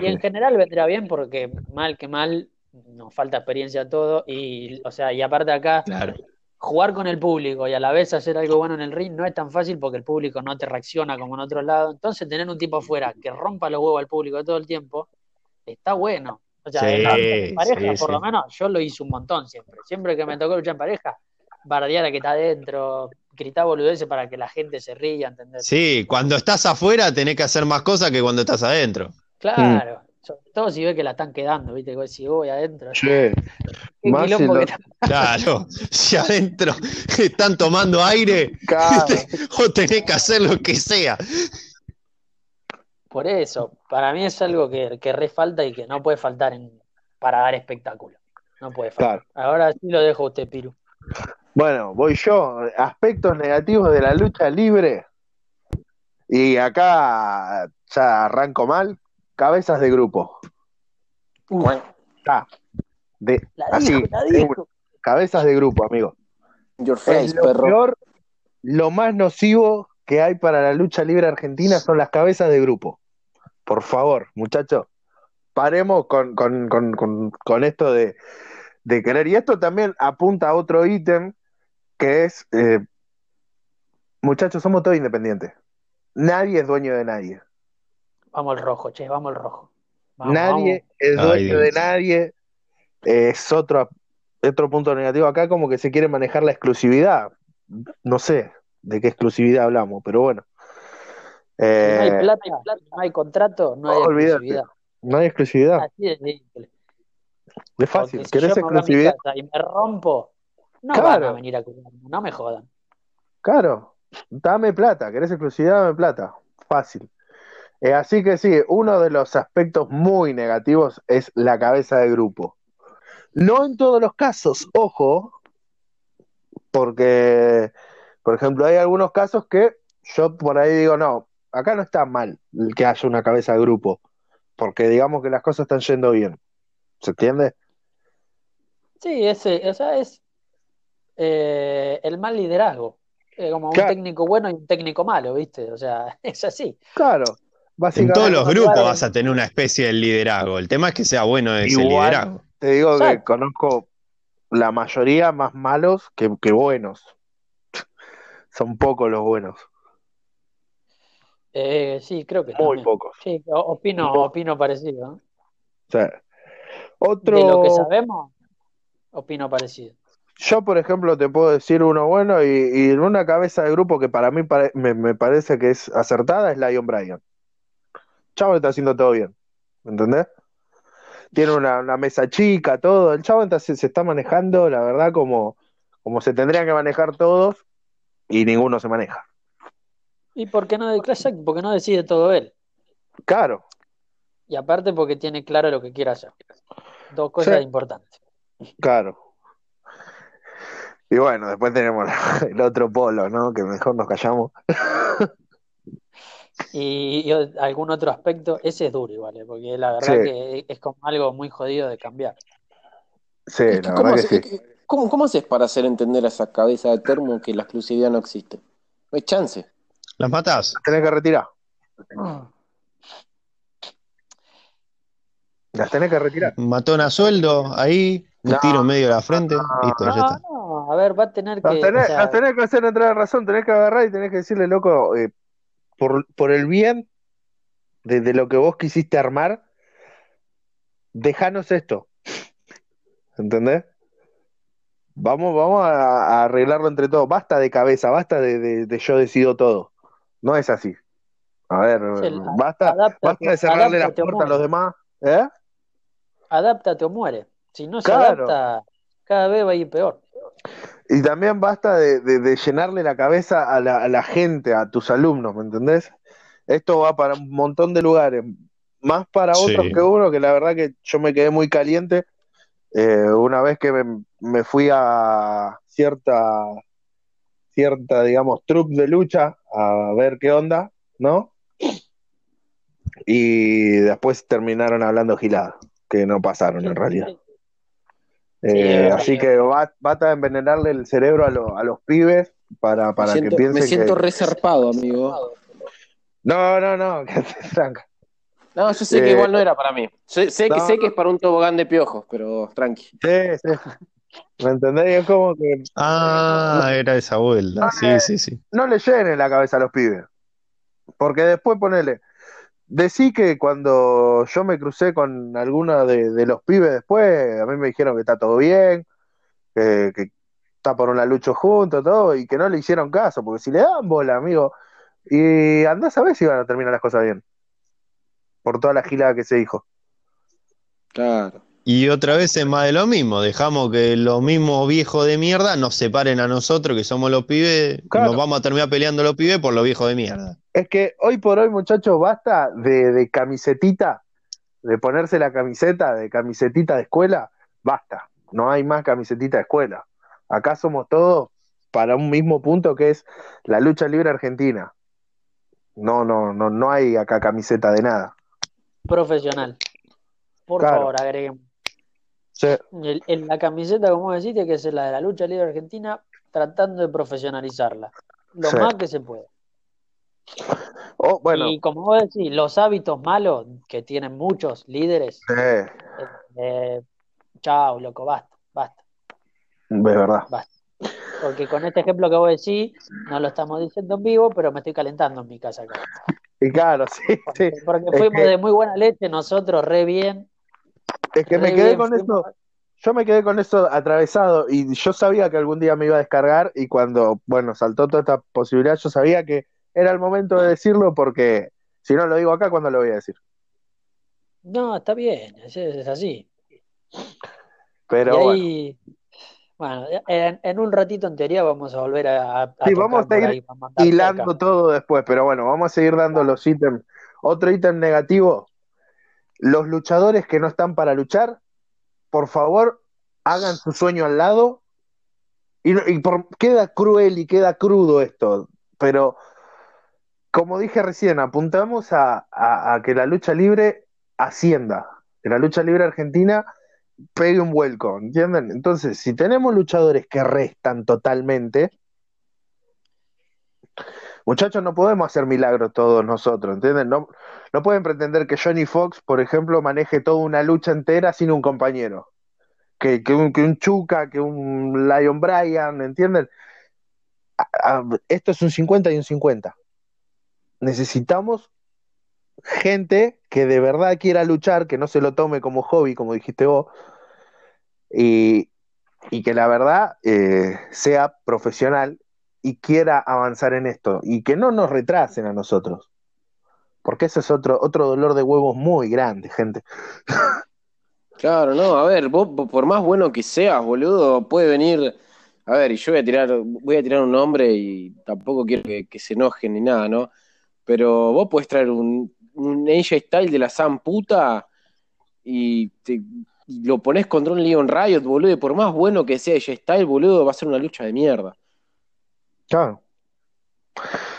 y en general vendría bien porque mal que mal nos falta experiencia a todo y o sea y aparte acá jugar con el público y a la vez hacer algo bueno en el ring no es tan fácil porque el público no te reacciona como en otro lado. Entonces tener un tipo afuera que rompa los huevos al público todo el tiempo está bueno. O sea en pareja por lo menos yo lo hice un montón siempre. Siempre que me tocó luchar en pareja bardear a que está adentro gritar boludeces para que la gente se ría, ¿entendés? Sí, cuando estás afuera tenés que hacer más cosas que cuando estás adentro. Claro, sobre todo si ves que la están quedando, ¿viste? Si voy adentro. Sí. Más Claro, si adentro están tomando aire, claro. o tenés que hacer lo que sea. Por eso, para mí es algo que, que re falta y que no puede faltar en, para dar espectáculo. No puede faltar. Ahora sí lo dejo a usted, Piru. Bueno, voy yo. Aspectos negativos de la lucha libre. Y acá ya arranco mal. Cabezas de grupo. Bueno, de, así, cabezas de grupo, amigo. Your face, lo Peor, lo más nocivo que hay para la lucha libre argentina son las cabezas de grupo. Por favor, muchachos, paremos con, con, con, con esto de, de querer. Y esto también apunta a otro ítem que es, eh, muchachos, somos todos independientes. Nadie es dueño de nadie. Vamos al rojo, che, vamos al rojo. nadie es dueño de nadie. es otro, otro punto negativo acá, como que se quiere manejar la exclusividad. No sé de qué exclusividad hablamos, pero bueno. no hay eh, plata, no hay contrato, no hay exclusividad. No hay exclusividad. Así es, es fácil. ¿Querés exclusividad? y me rompo, no van a venir a curarme, no me jodan. Claro, dame plata, querés exclusividad, dame plata. Fácil. Eh, así que sí, uno de los aspectos muy negativos es la cabeza de grupo. No en todos los casos, ojo, porque, por ejemplo, hay algunos casos que yo por ahí digo, no, acá no está mal el que haya una cabeza de grupo, porque digamos que las cosas están yendo bien. ¿Se entiende? Sí, ese, o sea, es eh, el mal liderazgo. como un técnico bueno y un técnico malo, ¿viste? O sea, es así. Claro. En todos los grupos vas a tener una especie de liderazgo. El tema es que sea bueno ese liderazgo. Te digo que conozco la mayoría más malos que, buenos. Son pocos los buenos. Eh, sí, creo que Muy pocos. Sí, opino, opino parecido. Otro... De lo que sabemos, opino parecido. Yo, por ejemplo, te puedo decir uno bueno y, en una cabeza de grupo que para mí me, parece que es acertada es Lion Bryan. Chavo está haciendo todo bien, ¿me ¿entendés? Tiene una, mesa chica, todo. El chavo se, se, está manejando, la verdad, como, como se tendrían que manejar todos y ninguno se maneja. ¿Y por qué no, porque no decide todo él? Claro. Y aparte porque tiene claro lo que quiere hacer. Dos cosas Sí. importantes. Claro. Y bueno, después tenemos el otro polo, ¿no? Que mejor nos callamos. Y, algún otro aspecto, ese es duro igual, eh, porque la verdad Sí. que es como algo muy jodido de cambiar. Sí, Es que la ¿cómo, verdad que hace- sí. que- cómo- cómo haces para hacer entender a esa cabeza de termo que la exclusividad no existe? No hay chance. ¿Las matás? Tenés que retirar. Las tenés que retirar. Matón a sueldo, ahí, un No. tiro en medio de la frente, listo, ya No, está. A ver, va a tener que. tenés, o sea, las tenés que hacer entrar en razón, tenés que agarrar y tenés que decirle, loco, eh, por, por el bien de, de lo que vos quisiste armar, dejanos esto. ¿Entendés? Vamos, vamos a, a arreglarlo entre todos. Basta de cabeza, basta de, de- de yo decido todo. No es así. A ver, Sí, basta, adáptate- basta de cerrarle las puertas a los demás. ¿Eh? adáptate o muere. Si no se Claro. adapta, cada vez va a ir peor. Y también basta de, de- de llenarle la cabeza a la, a la gente, a tus alumnos, ¿me entendés? Esto va para un montón de lugares, más para Sí. otros que uno, que la verdad que yo me quedé muy caliente eh, una vez que me, me fui a cierta, cierta, digamos, troupe de lucha a ver qué onda, ¿no? Y después terminaron hablando giladas, que no pasaron en realidad. Eh, así que va, basta de envenenarle el cerebro a, lo- a los pibes para, para me siento, que me piensen siento que... resarpado, amigo. No, no, no, que tranca. No, yo sé que Eh, igual no era para mí. Sé, sé que, sé que es para un tobogán de piojos, pero tranqui. Sí, sí. ¿Me entendés? Es como que Ah, era esa vuelta, sí, sí, sí. no le llenen la cabeza a los pibes. Porque después ponele. Decí que cuando yo me crucé con alguno de, los pibes después, a mí me dijeron que está todo bien, que, que está por una lucha juntos, todo, y que no le hicieron caso, porque si le daban bola, amigo, y andás a ver si van a terminar las cosas bien. Por toda la gilada que se dijo. Claro. Y otra vez es más de lo mismo, dejamos que los mismos viejos de mierda nos separen a nosotros, que somos los pibes, y Claro. nos vamos a terminar peleando los pibes por los viejos de mierda. Es que hoy por hoy, muchachos, basta de, de camisetita, de ponerse la camiseta, de camisetita de escuela, basta. No hay más camisetita de escuela. Acá somos todos para un mismo punto que es la lucha libre argentina. No, no, no, no hay acá camiseta de nada. Profesional. Por Claro. favor, agreguen. Sí, El- en la camiseta, como vos decís, tiene que ser la de la lucha libre argentina, tratando de profesionalizarla. Lo Sí. más que se pueda. Oh, bueno, Y como vos decís, los hábitos malos que tienen muchos líderes, sí, es eh, chao, loco, basta, basta, verdad. basta. Porque con este ejemplo que vos decís, no lo estamos diciendo en vivo, pero me estoy calentando en mi casa acá. Y claro, sí, sí. Porque, porque Es fuimos que- de muy buena leche, nosotros re bien. Es que me re quedé bien, con eso. Yo me quedé con eso atravesado y yo sabía que algún día me iba a descargar y cuando, bueno, saltó toda esta posibilidad, yo sabía que era el momento de decirlo porque si no lo digo acá, ¿cuándo lo voy a decir? No, está bien, es, es así. Pero bueno, bueno, en, en un ratito en teoría vamos a volver a, a Sí, vamos a ir ahí, hilando todo después, pero bueno, vamos a seguir dando los ítems. Otro ítem negativo, los luchadores que no están para luchar, por favor, hagan su sueño al lado. Y, y por, queda cruel y queda crudo esto, pero como dije recién, apuntamos a, a- que la lucha libre ascienda, que la lucha libre argentina pegue un vuelco, ¿entienden? Entonces, si tenemos luchadores que restan totalmente, muchachos, no podemos hacer milagros todos nosotros, ¿entienden? No, no pueden pretender que Johnny Fox, por ejemplo, maneje toda una lucha entera sin un compañero. Que, que un, que un Chuca, que un Lion Bryan, ¿entienden? Esto es un 50 y un 50. Necesitamos gente que de verdad quiera luchar, que no se lo tome como hobby, como dijiste vos, y, y que la verdad eh, sea profesional y quiera avanzar en esto, y que no nos retrasen a nosotros, porque ese es otro, otro dolor de huevos muy grande, gente. Claro, no, a ver, vos po- por más bueno que seas, boludo, puede venir. A ver, y yo voy a tirar, voy a tirar un nombre y tampoco quiero que, se enojen ni nada, ¿no? Pero vos podés traer un, un Style de la San puta y, lo pones contra un Leon Riot, boludo, y por más bueno que sea AJ Style, boludo, va a ser una lucha de mierda. Claro.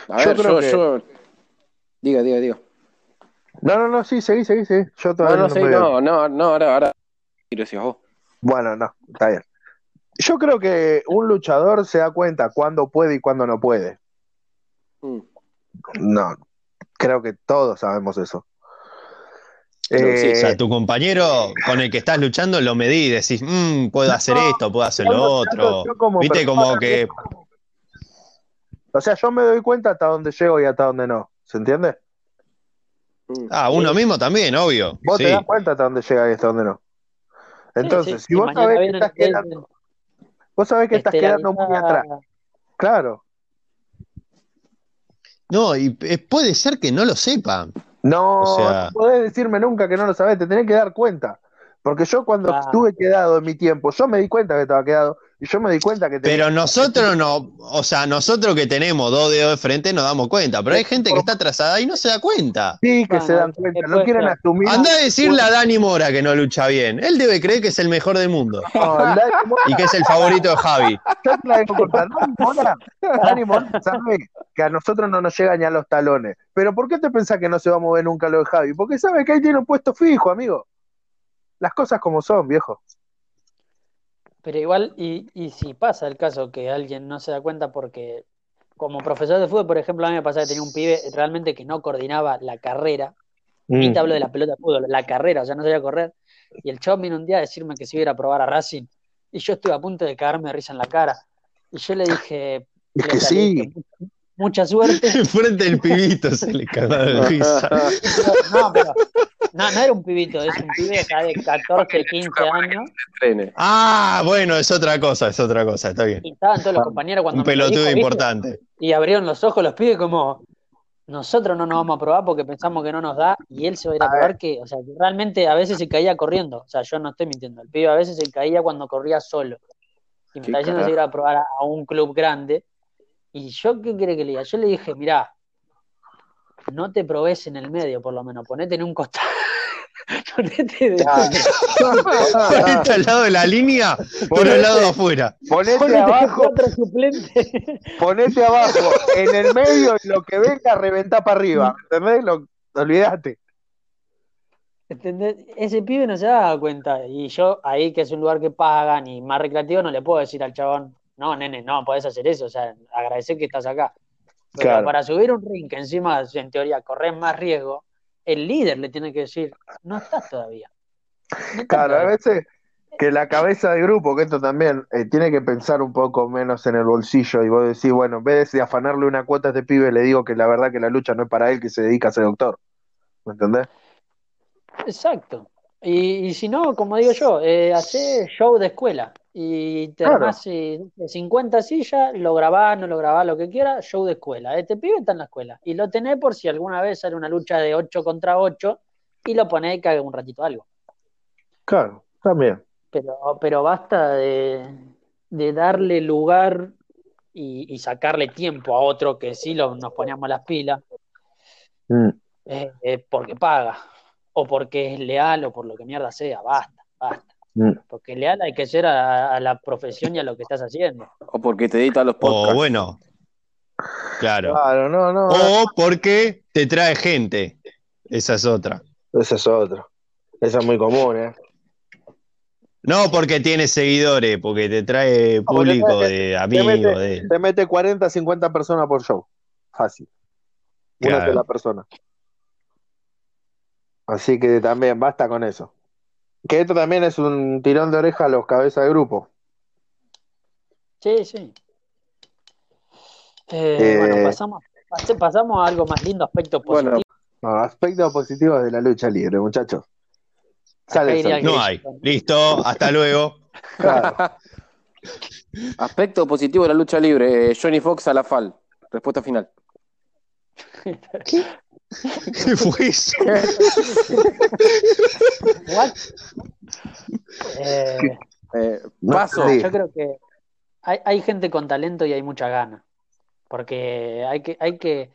A ver, yo, yo, Diga, diga, diga. No, no, no, sí, seguí, seguí, seguí. Yo todavía no, no, no, no, no, ahora, ahora. Vos. Bueno, no, está bien. Yo creo que un luchador se da cuenta cuándo puede y cuándo no puede. Mm. No, creo que todos sabemos eso. Eh, o sea, tu compañero con el que estás luchando lo medí, decís, mmm, puedo hacer esto, puedo hacer lo otro. Viste, como que. O sea, yo me doy cuenta hasta dónde llego y hasta dónde no. ¿Se entiende? Mm. Ah, uno mismo también, obvio. Vos te das cuenta hasta dónde llega y hasta dónde no. Entonces, si vos sabés que estás quedando, vos sabés que estás quedando muy atrás. Claro. No, y eh, puede ser que no lo sepan. No, no podés decirme nunca que no lo sabés, te tenés que dar cuenta. Porque yo cuando estuve quedado en mi tiempo, yo me di cuenta que estaba quedado y yo me di cuenta que... Pero nosotros no, o sea, nosotros que tenemos dos dedos de frente nos damos cuenta, pero hay gente que está atrasada y no se da cuenta. Sí, que se dan cuenta, no quieren asumir... Anda a decirle a Dani Mora que no lucha bien. Él debe creer que es el mejor del mundo. y que es el favorito de Javi. Yo te la dejo contar. Dani Mora, Dani Mora sabe que a nosotros no nos llegan ya los talones. Pero ¿por qué te pensás que no se va a mover nunca lo de Javi? Porque sabe que ahí tiene un puesto fijo, amigo las cosas como son, viejo. Pero igual, y, y si pasa el caso que alguien no se da cuenta porque, como profesor de fútbol, por ejemplo, a mí me pasaba que tenía un pibe realmente que no coordinaba la carrera, mm. te hablo de la pelota de fútbol, la carrera, o sea, no sabía correr, y el chavo vino un día a decirme que se iba a, probar a Racing, y yo estuve a punto de cagarme de risa en la cara, y yo le dije... Es que sí. Mucha suerte. Frente del pibito se le cagaba de risa. No, pero no, no era un pibito, es un pibe de 14, 15 años. Ah, bueno, es otra cosa, es otra cosa, está bien. Y estaban todos los compañeros cuando. Un pelotudo importante. Y abrieron los ojos los pibes como. Nosotros no nos vamos a probar porque pensamos que no nos da y él se va a ir a, probar que, o sea, que realmente a veces se caía corriendo. O sea, yo no estoy mintiendo. El pibe a veces se caía cuando corría solo. Y me está diciendo que se iba a probar a, un club grande. Y yo, ¿qué quiere que le diga? Yo le dije, mirá, no te probés en el medio, por lo menos, ponete en un costado. ponete, de... ponete al lado de la línea, por el lado de afuera. Ponete, abajo. Ponete abajo, en el medio, y lo que venga, reventá para arriba. ¿Entendés? Lo, olvídate. ¿Entendés? Ese pibe no se da cuenta. Y yo, ahí que es un lugar que pagan y más recreativo, no le puedo decir al chabón, no, nene, no podés hacer eso. O sea, agradecer que estás acá. Pero para subir un ring que encima, en teoría, corres más riesgo, el líder le tiene que decir, no estás todavía. claro, a veces que la cabeza de grupo, que esto también, eh, tiene que pensar un poco menos en el bolsillo y vos decís, bueno, en vez de afanarle una cuota a este pibe, le digo que la verdad que la lucha no es para él, que se dedica a ser doctor. ¿Me entendés? Exacto. Y, si no, como digo yo, eh, hace show de escuela y te claro. 50 sillas, lo grabás, no lo grabás, lo que quieras, show de escuela. Este pibe está en la escuela y lo tenés por si alguna vez sale una lucha de 8 contra 8 y lo ponés y cague un ratito algo. Claro, también. Pero, pero basta de, darle lugar y, sacarle tiempo a otro que sí lo, nos poníamos las pilas mm. eh, porque paga o porque es leal o por lo que mierda sea, basta, basta. Mm. Porque leal hay que ser a, la profesión y a lo que estás haciendo. O porque te edita los podcasts. O bueno, claro. Claro, no, no. O porque te trae gente. Esa es otra. Esa es otra. Esa es muy común, ¿eh? No porque tiene seguidores, porque te trae público de amigos. Te mete, 40, 50 personas por show. Fácil. Una sola persona. Así que también basta con eso. Que esto también es un tirón de oreja a los cabezas de grupo. Sí, sí. Eh, eh, bueno, pasamos, pasamos a algo más lindo, aspecto positivo. Bueno, aspectos positivos de la lucha libre, muchachos. no hay. Listo, hasta luego. Aspecto positivo de la lucha libre, eh, Johnny Fox a la FAL. Respuesta final. ¿Qué? ¿Qué fue eso? Eh, eh, paso. Yo creo que hay, hay, gente con talento y hay mucha gana. Porque hay que, hay que,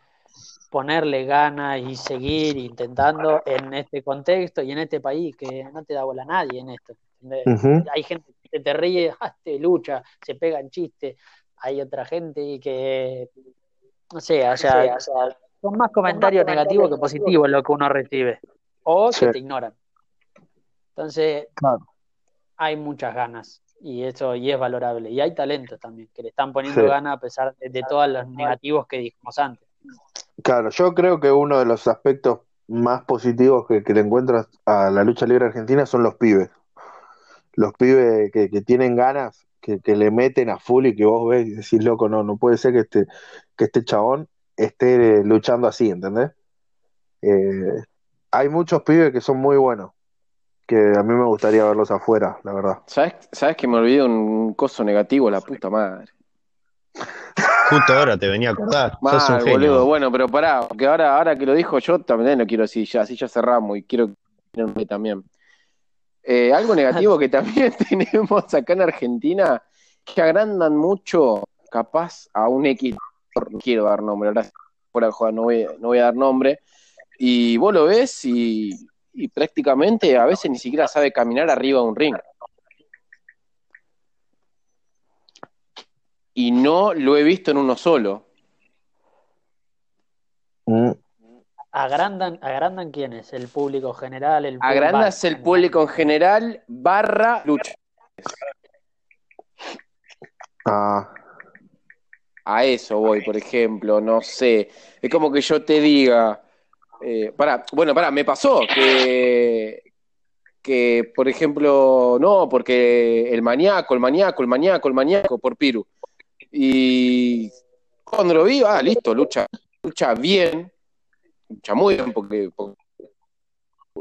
ponerle ganas y seguir intentando en este contexto y en este país que no te da bola a nadie en esto. Hay gente que te ríe, ah, te lucha, se pega en chiste. Hay otra gente que, no sé, o sea, son más comentarios negativos que positivos lo que uno recibe. O que te ignoran. Entonces, hay muchas ganas y eso y es valorable. Y hay talentos también, que le están poniendo ganas a pesar de, todos los negativos que dijimos antes. Claro, yo creo que uno de los aspectos más positivos que, le encuentras a la lucha libre argentina son los pibes. Los pibes que, tienen ganas, que, le meten a full y que vos ves y decís, loco, no, no puede ser que este, que este chabón esté luchando así, ¿entendés? Eh, hay muchos pibes que son muy buenos, que a mí me gustaría verlos afuera, la verdad. ¿Sabes, ¿Sabes que me olvidé un coso negativo, la puta madre? Justo ahora te venía a acordar. Mal, boludo. Bueno, pero pará, porque ahora, ahora que lo dijo yo, también lo quiero decir ya, así ya cerramos y quiero que también. Eh, algo negativo que también tenemos acá en Argentina, que agrandan mucho, capaz, a un X, no quiero dar nombre, ahora fuera de no voy, no voy a dar nombre, y vos lo ves y, y prácticamente a veces ni siquiera sabe caminar arriba de un ring. y no lo he visto en uno solo. Mm. ¿Agrandan, ¿Agrandan quiénes? ¿El público general? El Agrandas el público en general barra lucha. Ah. A eso voy, por ejemplo, no sé. Es como que yo te diga. Eh, para, bueno, para, me pasó que, que, por ejemplo, no, porque el maníaco, el maníaco, el maníaco, el maníaco, por Piru. Y cuando lo vi, ah, listo, lucha, lucha bien, lucha muy bien, porque,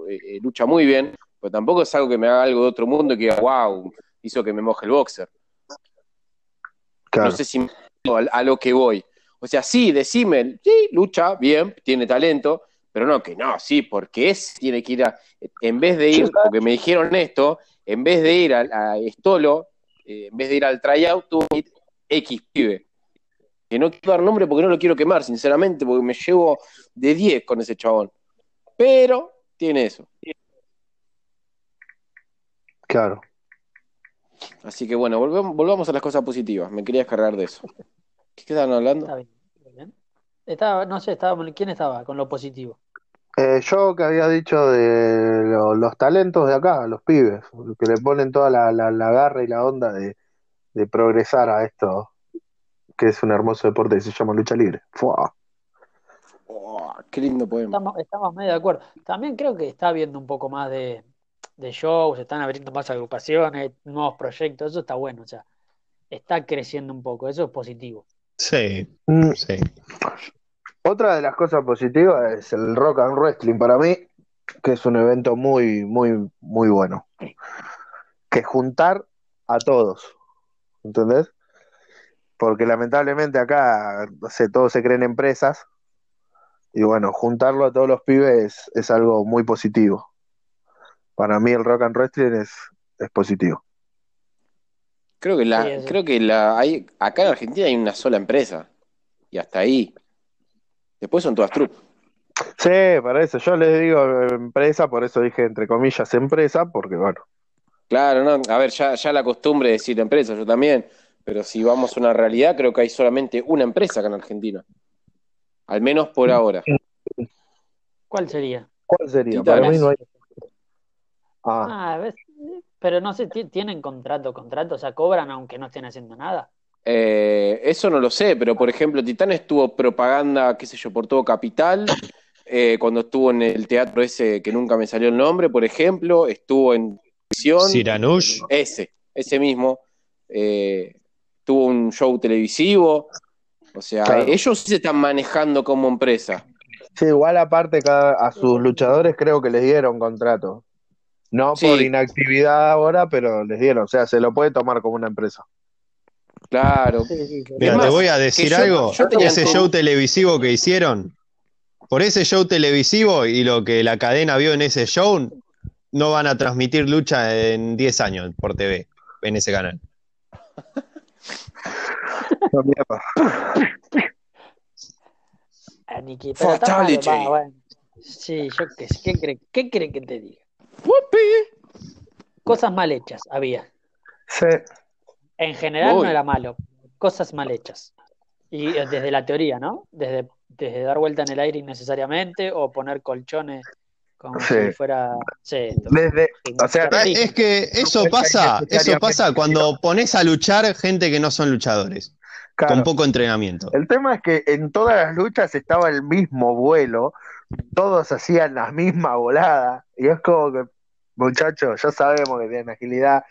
eh, lucha muy bien, pero tampoco es algo que me haga algo de otro mundo y que, wow, hizo que me moje el boxer. No sé si a, lo que voy. O sea, sí, decime, sí, lucha bien, tiene talento, pero no, que no, sí, porque es, tiene que ir a, en vez de ir, porque me dijeron esto, en vez de ir a, Estolo, eh, en vez de ir al tryout, tuvo X pibe. Que no quiero dar nombre porque no lo quiero quemar, sinceramente, porque me llevo de 10 con ese chabón. Pero tiene eso. Claro. Así que bueno, volvamos, a las cosas positivas. Me quería descargar de eso. ¿Qué estaban hablando? Está bien, Estaba, no sé, estaba, ¿quién estaba con lo positivo? Eh, yo que había dicho de los talentos de acá, los pibes, que le ponen toda la, la garra y la onda de, de progresar a esto, que es un hermoso deporte que se llama lucha libre. Oh, qué lindo poema. Estamos, medio de acuerdo. También creo que está habiendo un poco más de, de shows, están abriendo más agrupaciones, nuevos proyectos, eso está bueno, o sea, está creciendo un poco, eso es positivo. Sí, mm. sí. Otra de las cosas positivas es el Rock and Wrestling para mí, que es un evento muy, muy, muy bueno. Que juntar a todos, ¿entendés? Porque lamentablemente acá, sé, todos se creen empresas y bueno, juntarlo a todos los pibes es, algo muy positivo. Para mí el rock and wrestling es, es positivo. Creo que la, creo que la hay, acá en Argentina hay una sola empresa y hasta ahí. Después son todas trucas. Sí, para eso. Yo les digo empresa, por eso dije entre comillas empresa, porque bueno, Claro, no, a ver, ya, ya la costumbre de decir empresa, yo también, pero si vamos a una realidad, creo que hay solamente una empresa acá en Argentina. Al menos por ahora. ¿Cuál sería? ¿Cuál sería? Para mí no hay. Ah. ah pero no sé, ¿tienen contrato, contrato? O sea, ¿cobran aunque no estén haciendo nada? Eh, eso no lo sé, pero por ejemplo, Titán estuvo propaganda, qué sé yo, por todo Capital, eh, cuando estuvo en el teatro ese que nunca me salió el nombre, por ejemplo, estuvo en Siranush. Ese, ese mismo. Eh, tuvo un show televisivo. O sea, ellos sí se están manejando como empresa. Sí, igual aparte a sus luchadores creo que les dieron contrato. No por inactividad ahora, pero les dieron. O sea, se lo puede tomar como una empresa. Claro. Mira, te voy a decir algo. ese show televisivo que hicieron, por ese show televisivo y lo que la cadena vio en ese show, no van a transmitir lucha en 10 años por TV, en ese canal. Está malo, Fatality. va, bueno. Sí, yo qué sé, ¿qué cree, qué cree que te diga? Cosas mal hechas había. Sí. En general Uy. no era malo, cosas mal hechas. Y eh, desde la teoría, ¿no? Desde, desde dar vuelta en el aire innecesariamente o poner colchones como Sí. si fuera... Sí, Desde, o sea. Es que eso pasa, eso pasa cuando pones a luchar gente que no son luchadores, claro, con poco entrenamiento. El tema es que en todas las luchas estaba el mismo vuelo, todos hacían la misma volada, y es como que, muchachos, ya sabemos que tienen agilidad,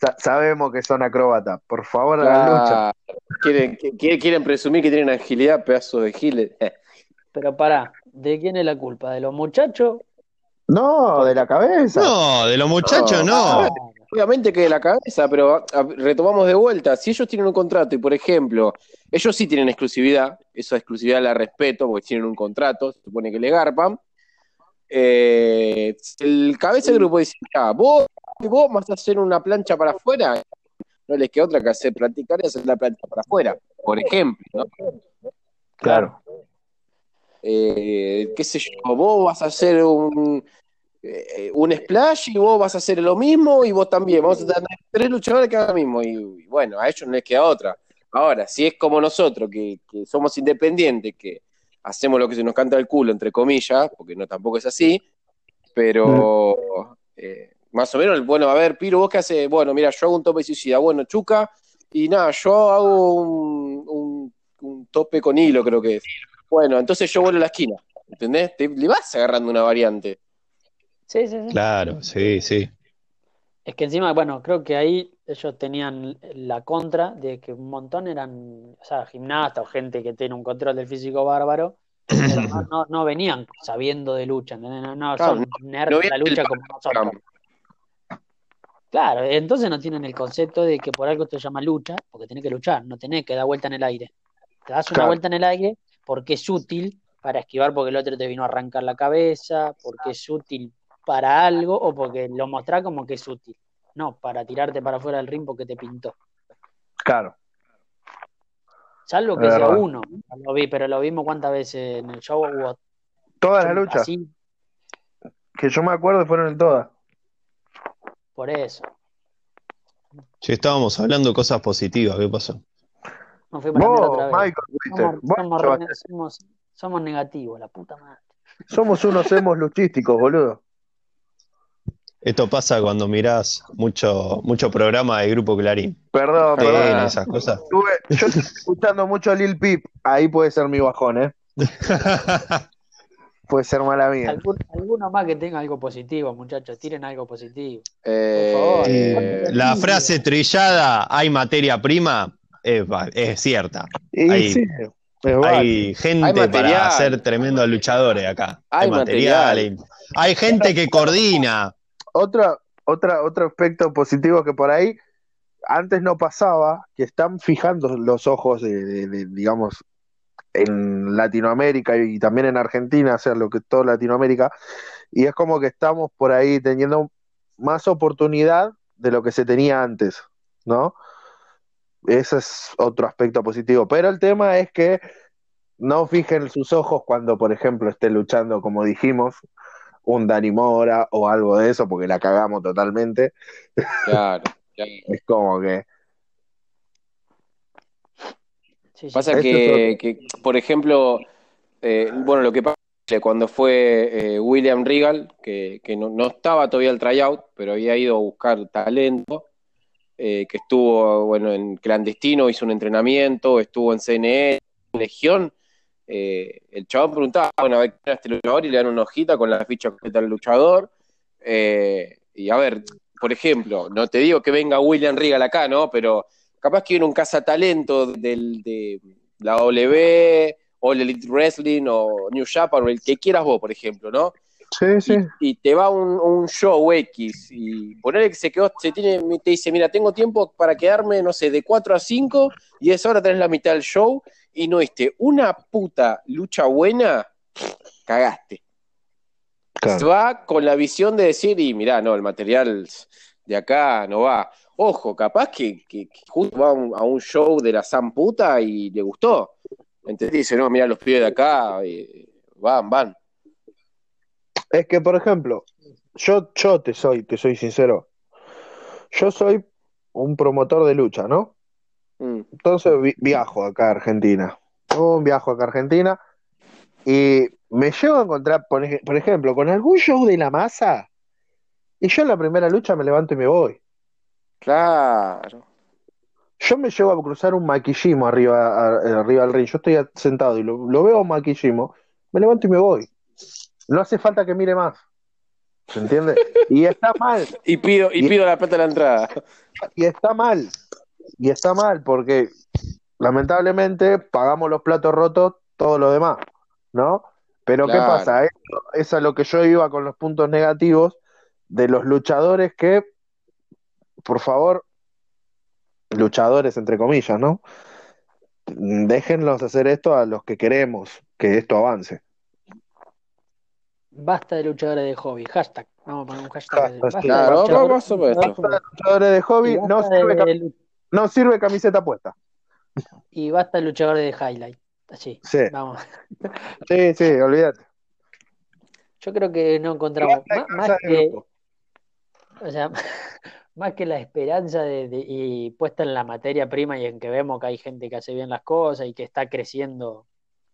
sa- sabemos que son acróbatas, por favor, hagan lucha. Ah, quieren, qui- quieren presumir que tienen agilidad, pedazos de giles. Eh, Pero pará, ¿de quién es la culpa? ¿De los muchachos? No, de la cabeza. No, de los muchachos No. no. Obviamente que de la cabeza, pero retomamos de vuelta. Si ellos tienen un contrato y, por ejemplo, ellos sí tienen exclusividad, esa exclusividad la respeto porque tienen un contrato, se supone que le garpan. Eh, el cabeza del grupo dice: "Ya, vos, vos vas a hacer una plancha para afuera, no les queda otra que hacer practicar y hacer la plancha para afuera, por ejemplo, ¿no? Claro. Eh, qué sé yo, vos vas a hacer un, eh, un splash y vos vas a hacer lo mismo y vos también. Vamos a tener tres luchadores que hagan lo mismo. Y, y bueno, a ellos no les queda otra. Ahora, si es como nosotros, que, que somos independientes, que hacemos lo que se nos canta el culo, entre comillas, porque no tampoco es así, pero eh, más o menos, bueno, a ver, Piro, vos qué haces, bueno, mira, yo hago un tope suicida, bueno, Chuca, y nada, yo hago un, un- un tope con hilo, creo que es. Bueno, entonces yo vuelo a la esquina, ¿entendés? Te, le vas agarrando una variante. Sí, sí, sí. Claro, sí, sí. Es que encima, bueno, creo que ahí ellos tenían la contra de que un montón eran, o sea, gimnastas o gente que tiene un control del físico bárbaro, pero no, no, no venían sabiendo de lucha, ¿entendés? No, no Claro, son nerds de la lucha como nosotros. Claro, entonces no tienen el concepto de que por algo te llama lucha, porque tenés que luchar, no tenés que dar vuelta en el aire. Te das una Claro. vuelta en el aire porque es útil para esquivar porque el otro te vino a arrancar la cabeza, porque es útil para algo o porque lo mostrás como que es útil. No, para tirarte para afuera del ring porque te pintó. Claro. Salvo que sea uno. Lo vi, pero lo vimos cuántas veces en el show hubo Todas las luchas, así, que yo me acuerdo fueron en todas. por eso. Che, estábamos hablando de cosas positivas, ¿qué pasó? Nos fuimos a la mierda Vos, otra vez. Michael, re- somos, somos negativos, la puta madre. somos unos hemos luchísticos, boludo. Esto pasa cuando mirás mucho, mucho programa de Grupo Clarín. Perdón, perdón. esas cosas. Estuve- yo estoy escuchando mucho a Lil Peep, ahí puede ser mi bajón, ¿eh? Puede ser mala mía. Algún- alguno más que tenga algo positivo, muchachos, tiren algo positivo. Eh, favor. Eh, la frase trillada, hay materia prima, es, es cierta. Y Ahí. sí. Hay gente Hay material. para ser tremendos luchadores acá. Hay material. hay, hay gente que coordina. Otra, otra, otro aspecto positivo que por ahí antes no pasaba, que están fijando los ojos de, digamos, en Latinoamérica y también en Argentina, o sea, lo que todo Latinoamérica, y es como que estamos por ahí teniendo más oportunidad de lo que se tenía antes, ¿no? Ese es otro aspecto positivo. Pero el tema es que no fijen sus ojos cuando, por ejemplo, esté luchando, como dijimos, un Dani Mora o algo de eso, porque la cagamos totalmente. claro, claro. Es como que. Sí, sí. Pasa que, que, por ejemplo, eh, bueno, lo que pasa es que cuando fue eh, William Regal, que, que no, no estaba todavía el tryout, pero había ido a buscar talento, eh, que estuvo, bueno, en clandestino, hizo un entrenamiento, estuvo en CNN, en Legión, eh, el chabón preguntaba, bueno, a ver era este luchador y le dan una hojita con la ficha completa del luchador. eh, y a ver, por ejemplo, no te digo que venga William Regal acá, ¿no? Pero capaz que viene un cazatalento del, de la W, All Elite Wrestling o New Japan, o el que quieras vos, por ejemplo, ¿no? Sí, sí. Y, y te va un, un show X y ponerle que se quedó, se tiene, te dice, mira, tengo tiempo para quedarme, no sé, de 4 a 5 y es hora tenés la mitad del show y no viste una puta lucha buena, cagaste. Claro. Se va con la visión de decir, y mirá, no, el material de acá no va. Ojo, capaz que, que- que justo va a un, a un show de la San Puta y le gustó. ¿Entendés? Dice, no, mira los pies de acá, y van, van. Es que, por ejemplo, yo, yo te soy, te soy sincero. Yo soy un promotor de lucha, ¿no? Mm. Entonces vi- viajo acá a Argentina. Un viajo acá a Argentina y me llego a encontrar, por, ej- por ejemplo, con algún show de la masa y yo en la primera lucha me levanto y me voy. Claro. Yo me llego a cruzar un maquillimo arriba, a- arriba del ring. Yo estoy sentado y lo, lo veo maquillimo, me levanto y me voy. No hace falta que mire más. ¿Se entiende? Y está mal. Y pido, y Y- pido la plata de la entrada. Y está mal. Y está mal porque lamentablemente pagamos los platos rotos todo lo demás, ¿no? Pero ¿qué pasa? Eso es a lo que yo iba con los puntos negativos de los luchadores que, por favor, luchadores entre comillas, ¿no? Déjenlos hacer esto a los que queremos que esto avance. Basta de luchadores de hobby. Hashtag. Vamos a poner un hashtag. Basta sí. de Claro, luchadores- de hobby no sirve, de no sirve camiseta puesta. y basta de luchadores de highlight. Así. Sí, Vamos. sí, sí, olvídate. Yo creo que no encontramos más, más que, o sea, más que la esperanza de, de- y puesta en la materia prima y en que vemos que hay gente que hace bien las cosas y que está creciendo,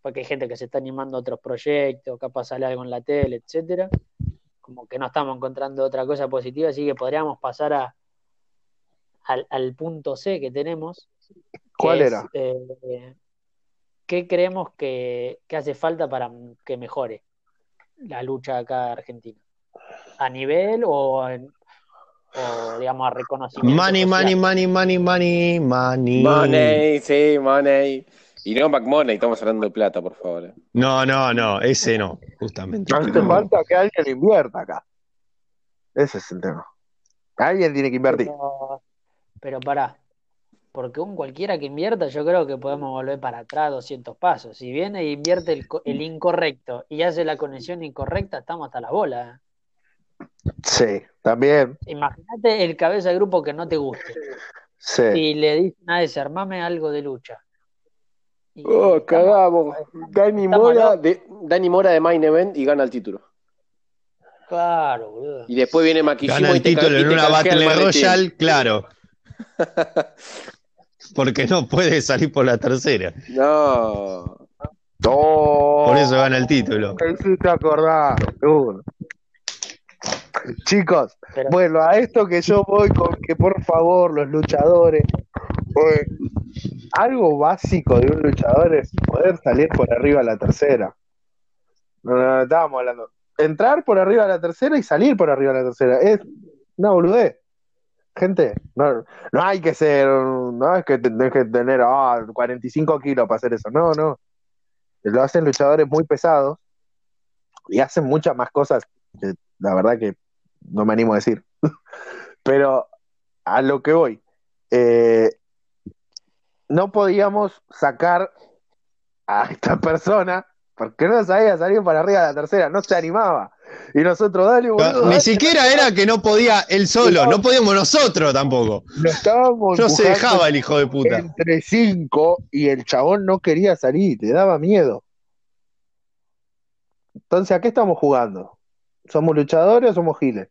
porque hay gente que se está animando a otros proyectos, capaz sale algo en la tele, etcétera, como que no estamos encontrando otra cosa positiva, así que podríamos pasar a al, al punto C que tenemos. que ¿Cuál es, era? eh, ¿Qué creemos que, que hace falta para que mejore la lucha acá en Argentina? ¿A nivel o, en- o digamos, a reconocimiento? Money, social? money, money, money, money, money. Money, sí, money. Y no McMoney, estamos hablando de plata, por favor. No, no, no, ese no, justamente. Hace falta que alguien invierta acá. Ese es el tema. Alguien tiene que invertir. Pero, pero pará, porque un cualquiera que invierta, yo creo que podemos volver para atrás 200 pasos. Si viene e invierte el, co- el incorrecto y hace la conexión incorrecta, estamos hasta la bola. ¿eh? Sí, también. Imagínate el cabeza de grupo que no te guste. Sí. Y le dicen a ese, armame algo de lucha. Oh, cagamos. Dani Mora, de, Dani Mora de Main Event y gana el título. Claro, boludo. Y después viene Maquillimo Gana el y te ca- título y en te una canjea el Battle maletín. Royale, claro. Porque no puede salir por la tercera. No. Oh, Por eso gana el título. me hiciste acordar. Chicos, Pero- bueno, a esto que yo voy con que por favor los luchadores, pues, algo básico de un luchador es poder salir por arriba a la tercera. No, no, estábamos hablando. Entrar por arriba a la tercera y salir por arriba a la tercera. Es una boludez. Gente, no, no hay que ser, no es que tenés que tener ah, 45 kilos para hacer eso. No, no. Lo hacen luchadores muy pesados y hacen muchas más cosas que la verdad que no me animo a decir. Pero a lo que voy, eh, no podíamos sacar a esta persona porque no sabía salir para arriba de la tercera, no se animaba. Y nosotros, dale, boludo. Ni dale. siquiera era que no podía él solo, no podíamos nosotros tampoco. Lo estábamos No se dejaba el hijo de puta. entre cinco y el chabón no quería salir, le daba miedo. Entonces, ¿a qué estamos jugando? ¿Somos luchadores o somos giles?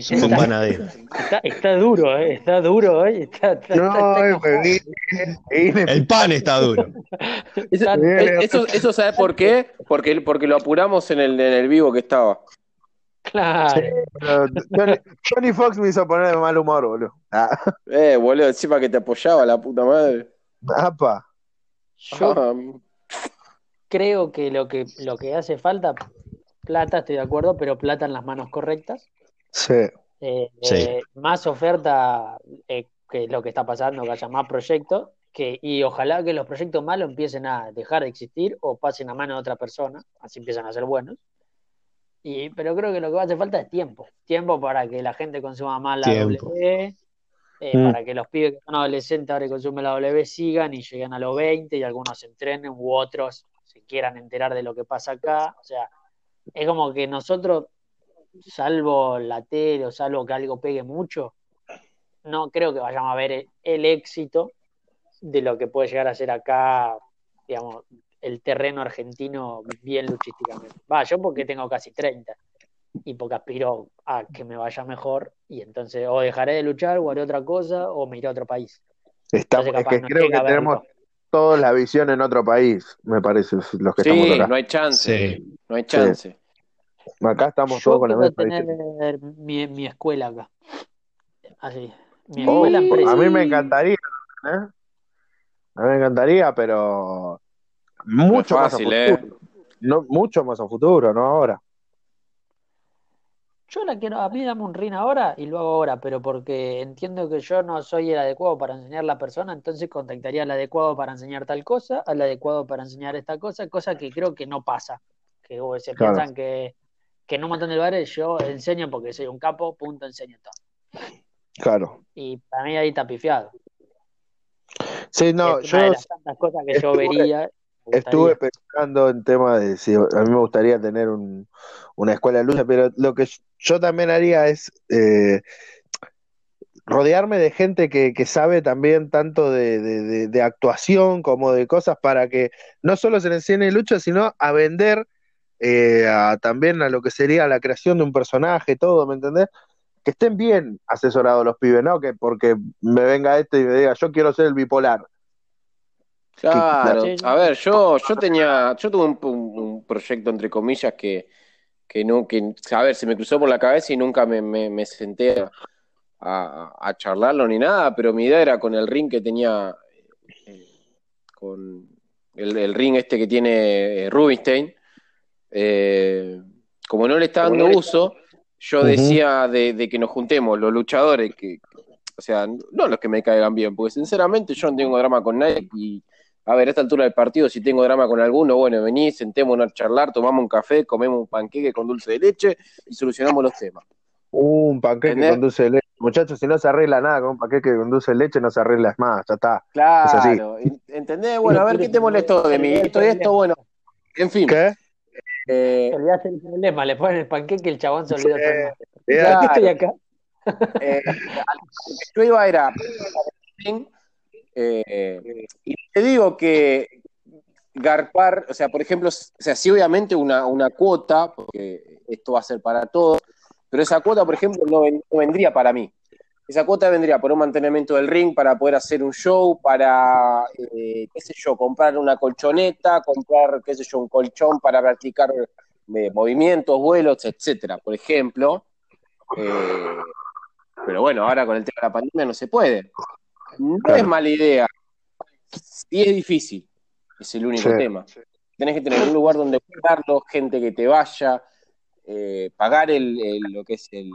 Son Está, panaderos. está- está duro, ¿eh? Está duro, ¿eh? Está, está- No, eh, El pan está duro. Eso, eh, eso, eso ¿sabes por qué? Porque, porque lo apuramos en el, en el vivo que estaba. Claro. Johnny, Johnny Fox me hizo poner de mal humor, boludo. Ah, Eh, boludo, encima que te apoyaba la puta madre. apa. Yo Ah, creo que lo que lo que hace falta, plata, estoy de acuerdo, pero plata en las manos correctas. Sí, Eh, Sí. eh, más oferta eh, que lo que está pasando, que haya más proyectos, que, y ojalá que los proyectos malos empiecen a dejar de existir o pasen a mano de otra persona, así empiezan a ser buenos. Y, pero creo que lo que va a hacer falta es tiempo, tiempo para que la gente consuma más la Tiempo. W, eh, Mm. para que los pibes que son adolescentes ahora y consumen la W sigan y lleguen a los 20 y algunos se entrenen u otros se quieran enterar de lo que pasa acá. O sea, es como que nosotros salvo la tele o salvo que algo pegue mucho, no creo que vayamos a ver el, el éxito de lo que puede llegar a ser acá, digamos, el terreno argentino bien luchísticamente. Va, yo porque tengo casi 30 y porque aspiro a que me vaya mejor y entonces o dejaré de luchar o haré otra cosa o me iré a otro país. Estamos, es que creo que tenemos toda la visión en otro país, me parece, los que estamos acá. no hay chance, no hay chance. Acá estamos todos con la tener mi, mi escuela acá. Así. Mi oh, escuela A mí me encantaría, ¿eh? A mí me encantaría, pero mucho más a ¿eh? futuro. No, mucho más a futuro, no ahora. Yo la quiero, a mí dame un ring ahora y lo hago ahora, pero porque entiendo que yo no soy el adecuado para enseñar a la persona, entonces contactaría al adecuado para enseñar tal cosa, al adecuado para enseñar esta cosa, cosa que creo que no pasa. Que se piensan que, que en un montón de lugares yo enseño porque soy un capo, punto, enseño todo. Claro. Y para mí ahí está pifiado. Sí, no, yo. de las tantas cosas que yo vería. Estuve pensando en tema de si a mí me gustaría tener una escuela de lucha, pero lo que yo también haría es eh, rodearme de gente que, sabe también tanto de, actuación como de cosas para que no solo se le enseñe lucha, sino a vender eh, también a lo que sería la creación de un personaje, todo, ¿me entendés? que estén bien asesorados los pibes, ¿no? Que porque me venga este y me diga, yo quiero ser el bipolar. Claro, a ver, yo, yo tenía, yo tuve un, proyecto entre comillas que, que no, que, a ver, se me cruzó por la cabeza y nunca me, senté a, charlarlo ni nada, pero mi idea era con el ring que tenía, eh, con el, ring este que tiene eh, Rubinstein, eh, como no le está dando uso, yo decía de, que nos juntemos los luchadores, que, o sea, no los que me caigan bien, porque sinceramente yo no tengo drama con nadie y, a ver, a esta altura del partido, si tengo drama con alguno, bueno, vení, sentémonos a charlar, tomamos un café, comemos un panqueque con dulce de leche y solucionamos los temas. un panqueque con dulce de leche. Muchachos, si no se arregla nada con un panqueque con dulce de leche, no se arregla más, ya está. Claro, ¿entendés? Bueno, a ver, ¿qué te molestó de mí? Esto y esto, bueno, en fin. ¿Qué? Eh, el problema, le ponen el panqueque y el chabón se olvida de qué estoy acá? Eh, yo iba a era eh, y te digo que garpar, o sea, por ejemplo, o sea, sí obviamente una, una cuota, porque esto va a ser para todos, pero esa cuota, por ejemplo, no vendría para mí. Esa cuota vendría por un mantenimiento del ring, para poder hacer un show, para, eh, qué sé yo, comprar una colchoneta, comprar, qué sé yo, un colchón para practicar eh, movimientos, vuelos, etcétera, por ejemplo. Eh, pero bueno, ahora con el tema de la pandemia no se puede. No es mala idea. Sí es difícil. Es el único tema. Tenés que tener un lugar donde cuidarlo, gente que te vaya, pagar el, lo que es el,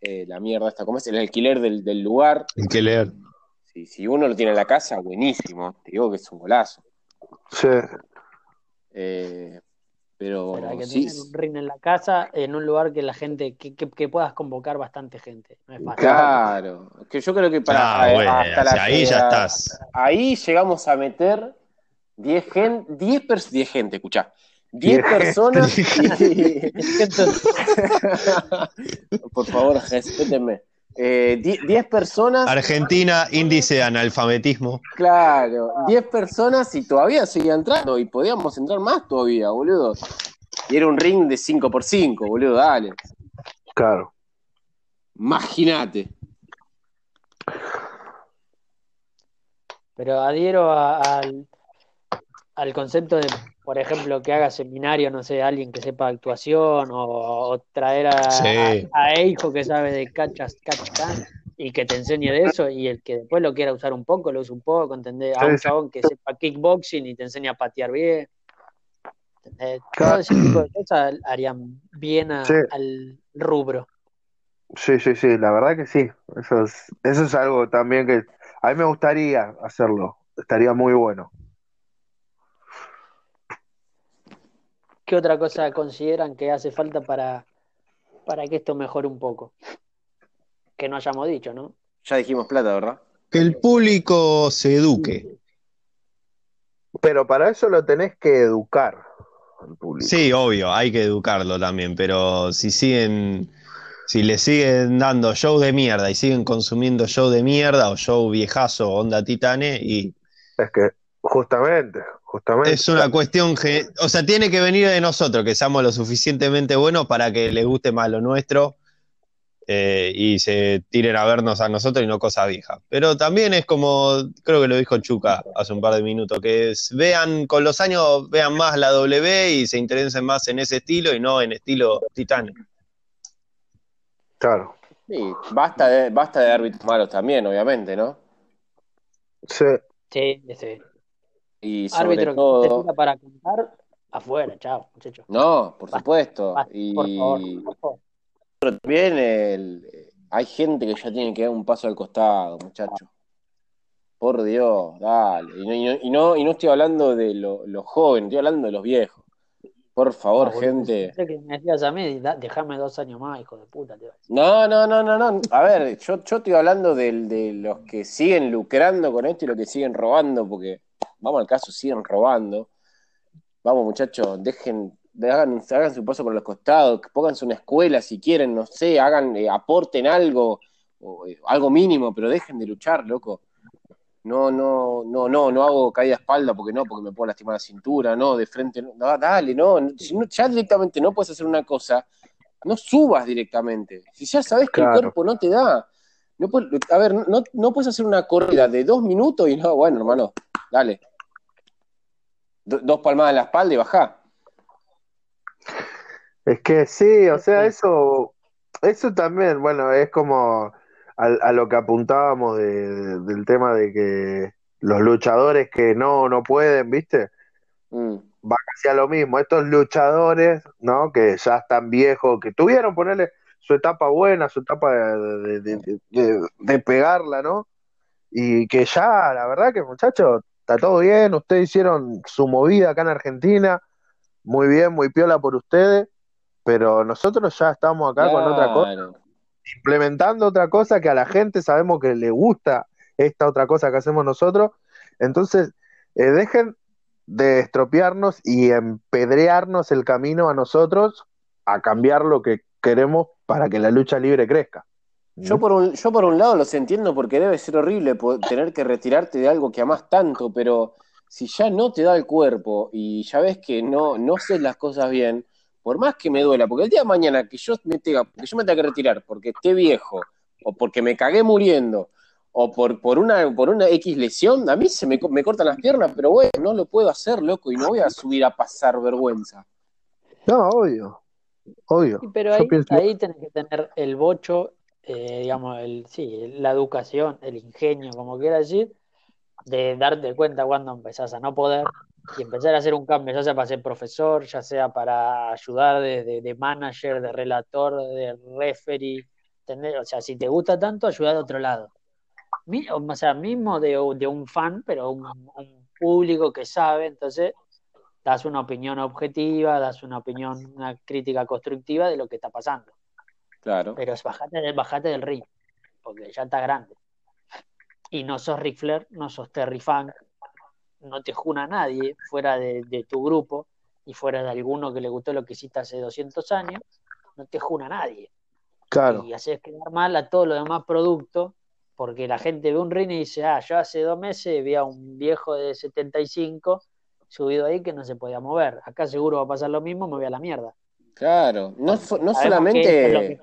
eh, la mierda esta, ¿cómo es? El alquiler del, del lugar. Alquiler. Si, si uno lo tiene en la casa, buenísimo. Te digo que es un golazo. Sí. Eh, pero, pero, hay que tener un ring en la casa, en un lugar que la gente, que, que, puedas convocar bastante gente. No es fácil. Claro, que yo creo que para ah, bueno, hasta ahí ya estás. Ahí llegamos a meter 10 gente, 10 10 gente, escuchá. 10 personas. Por favor, respétenme. 10 eh, personas. Argentina, índice de analfabetismo. Claro, 10 personas y todavía seguía entrando. Y podíamos entrar más todavía, boludo. Y era un ring de 5x5, boludo, dale. Claro. Imagínate. Pero adhiero al, al concepto de por ejemplo, que haga seminario, no sé, alguien que sepa actuación o, traer a, a, hijo que sabe de catch, catch y que te enseñe de eso y el que después lo quiera usar un poco, lo usa un poco, ¿entendés? A un chabón que sepa kickboxing y te enseña a patear bien. Todo ese tipo de cosas harían bien al rubro. Sí, sí, sí, la verdad que sí. Eso es, eso es algo también que a mí me gustaría hacerlo. Estaría muy bueno. ¿Qué otra cosa consideran que hace falta para, para que esto mejore un poco? Que no hayamos dicho, ¿no? Ya dijimos plata, ¿verdad? Que el público se eduque. Pero para eso lo tenés que educar al público. Sí, obvio, hay que educarlo también, pero si siguen si le siguen dando show de mierda y siguen consumiendo show de mierda o show viejazo onda titane y es que justamente justamente es una cuestión que o sea tiene que venir de nosotros que seamos lo suficientemente buenos para que les guste más lo nuestro eh, y se tiren a vernos a nosotros y no cosas viejas. Pero también es como, creo que lo dijo Chuca hace un par de minutos, que vean, con los años vean más la W y se interesen más en ese estilo y no en estilo Titanic. Claro. Sí, basta de, basta de árbitros malos también, obviamente, ¿no? Sí. Sí, sí. Y sobre Árbitro todo... que te para contar, afuera, chao, muchachos. No, por Basta, supuesto. Basta, y Por favor, por favor. pero también el- hay gente que ya tiene que dar un paso al costado, muchacho. Por Dios, dale. Y no, y no, y no, y no estoy hablando de lo- los jóvenes, estoy hablando de los viejos. Por favor, Ah, gente. que me decías a mí, da- dejame dos años más, hijo de puta. Te. No, no, no, no, no. A ver, yo, yo estoy hablando de, los que siguen lucrando con esto y los que siguen robando, porque, vamos al caso, siguen robando. Vamos, muchachos, dejen, de- hagan, hagan su paso por los costados, pónganse una escuela si quieren, no sé, hagan, eh, aporten algo, o, eh, algo mínimo, pero dejen de luchar, loco. No, no, no, no, no hago caída de espalda porque no, porque me puedo lastimar la cintura, no, de frente, no, no, dale, no, si no, ya directamente no puedes hacer una cosa, no subas directamente. Si ya sabes que Claro. el cuerpo no te da, no puedes- a ver, no, no puedes hacer una corrida de dos minutos y no, bueno, hermano, dale. Do- dos palmadas en la espalda y bajá. Es que sí, o sea, eso, eso también, bueno, es como a, a lo que apuntábamos de- del tema de que los luchadores que no, no pueden, ¿viste? Mm, Va casi a lo mismo. Estos luchadores, ¿no? Que ya están viejos, que tuvieron, ponerle su etapa buena, su etapa de, de- de- de- de pegarla, ¿no? Y que ya, la verdad que muchachos, está todo bien, ustedes hicieron su movida acá en Argentina, muy bien, muy piola por ustedes, pero nosotros ya estamos acá con otra cosa, implementando otra cosa que a la gente sabemos que le gusta esta otra cosa que hacemos nosotros, entonces eh, dejen de estropearnos y empedrearnos el camino a nosotros a cambiar lo que queremos para que la lucha libre crezca. Yo por, un, yo por un lado los entiendo porque debe ser horrible tener que retirarte de algo que amás tanto, pero si ya no te da el cuerpo y ya ves que no, no haces las cosas bien, por más que me duela, porque el día de mañana que yo me tenga, que yo me tenga que retirar porque esté viejo, o porque me cagué muriendo, o por, por una, por una X lesión, a mí se me, me cortan las piernas, pero bueno, no lo puedo hacer, loco, y no voy a subir a pasar vergüenza. No, obvio, obvio. Y Pero ahí, pienso- ahí tenés que tener el bocho, eh, digamos, el, sí, la educación, el ingenio, como quiera decir, de darte cuenta cuando empezás a no poder y empezar a hacer un cambio, ya sea para ser profesor, ya sea para ayudar de, de- manager, de relator, de referee, tener, o sea, si te gusta tanto, ayudar de otro lado. O sea, mismo de, de un fan, pero un, un público que sabe, entonces das una opinión objetiva, das una opinión, una crítica constructiva de lo que está pasando. Claro. Pero es bajate, del- bajate del ring, porque ya está grande. Y no sos Ric Flair, no sos Terry Funk, no te juna nadie fuera de, de tu grupo y fuera de alguno que le gustó lo que hiciste hace 200 años, no te juna nadie. Claro, Y haces quedar mal a todos los demás productos, porque la gente ve un ring y dice, ah, yo hace dos meses vi a un viejo de 75 subido ahí que no se podía mover. Acá seguro va a pasar lo mismo, me voy a la mierda. Claro. No, no solamente.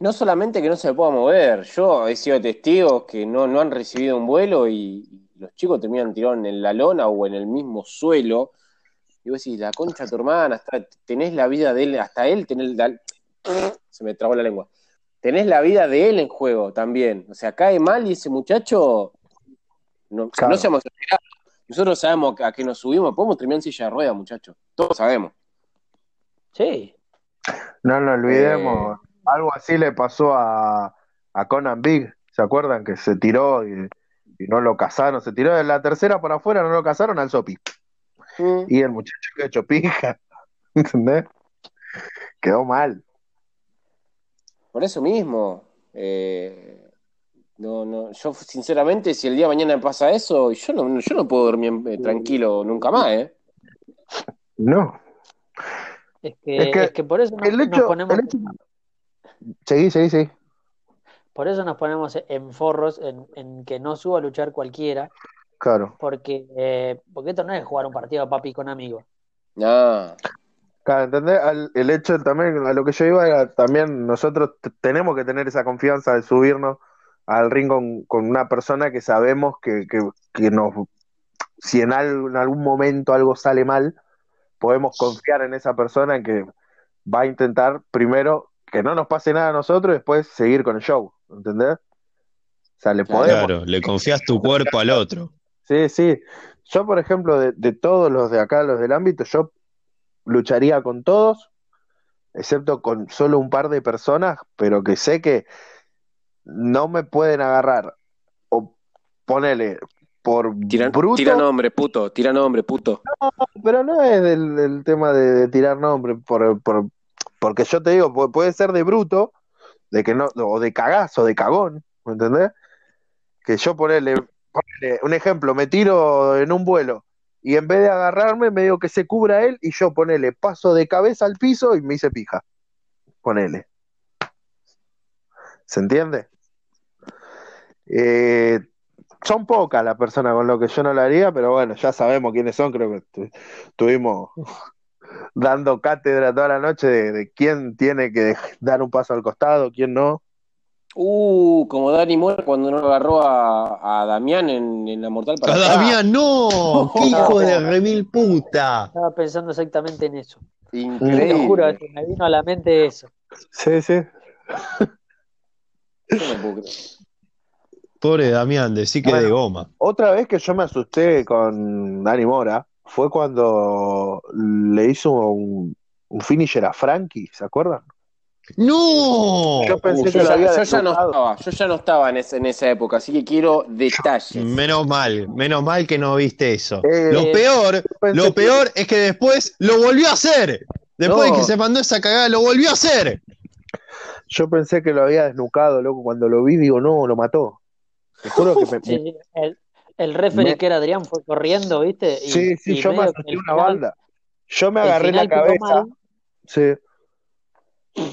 No solamente que no se pueda mover, yo he sido testigos que no, no han recibido un vuelo y, los chicos terminan tirados en la lona o en el mismo suelo. Y vos decís, la concha de tu hermana, hasta tenés la vida de él, hasta él tenés la- se me trabó la lengua. Tenés la vida de él en juego también. O sea, cae mal y ese muchacho, no, Claro. no seamos. Nosotros sabemos a qué nos subimos, podemos terminar en silla de ruedas, muchachos. Todos sabemos. Sí, no nos olvidemos. Eh. Algo así le pasó a, a Conan Big, ¿se acuerdan? Que se tiró y, y no lo cazaron, se tiró de la tercera para afuera, no lo cazaron al Sopi. Mm. Y el muchacho quedó hecho pija, ¿entendés? Quedó mal. Por eso mismo, eh, no, no, yo sinceramente, si el día de mañana pasa eso, yo no, yo no puedo dormir eh, tranquilo nunca más, ¿eh? No. Es que, Es que es que por eso nos, el nos hecho- ponemos... el hecho- Seguí, seguí, seguí. Por eso nos ponemos en forros, en, en que no suba a luchar cualquiera, Claro. porque, eh, porque esto no es jugar un partido de papi con amigos. No. Claro, ¿entendés? Al- el hecho también, a lo que yo iba era también nosotros tenemos que tener esa confianza de subirnos al ring con, con una persona que sabemos que, que, que nos, si en, al- en algún momento algo sale mal, podemos confiar en esa persona en que va a intentar primero que no nos pase nada a nosotros y después seguir con el show, ¿entendés? O sea, le Claro. podemos Claro, le confías tu cuerpo al otro. Sí, sí. Yo, por ejemplo, de, de todos los de acá, los del ámbito, yo lucharía con todos, excepto con solo un par de personas, pero que sé que no me pueden agarrar o ponele por Tira, bruto, tira nombre, puto. Tira nombre, puto. pero no es del, del tema de, de tirar nombre, por, por- porque yo te digo, pu- puede ser de bruto, de que no, o de cagazo, de cagón, ¿me entendés? Que yo ponele, ponele un ejemplo, me tiro en un vuelo y en vez de agarrarme, me digo que se cubra él y yo ponele, paso de cabeza al piso y me hice pija. Ponele. ¿Se entiende? Eh, son pocas las personas con lo que yo no lo haría, pero bueno, ya sabemos quiénes son, creo que tu- estuvimos dando cátedra toda la noche de, de quién tiene que dar un paso al costado, quién no. Uh, como Dani Mora cuando no agarró a, a Damián en, en la Mortal para atrás. Damián, no, qué hijo de remil puta. Estaba pensando exactamente en eso. Te lo Increíble. juro, se me vino a la mente eso. Sí, sí. Yo no puedo creer. Pobre Damián, decí que de goma. Otra vez que yo me asusté con Dani Mora fue cuando le hizo un, un finisher a Frankie, ¿se acuerdan? ¡No! Yo pensé Uh, que yo, lo ya, había yo ya no estaba, yo ya no estaba en, ese- en esa época, así que quiero detalles. Menos mal, menos mal que no viste eso. Eh, Lo peor, pensé lo que- peor es que después lo volvió a hacer. Después No. de que se mandó esa cagada, lo volvió a hacer. Yo pensé que lo había desnucado, loco. Cuando lo vi, digo, no, lo mató. Te juro que me. Sí, sí, el, el referee Me- que era Adrián fue corriendo, ¿viste? Y- sí, sí, y yo me asusté una final- banda. Yo me agarré la cabeza. mal, Sí,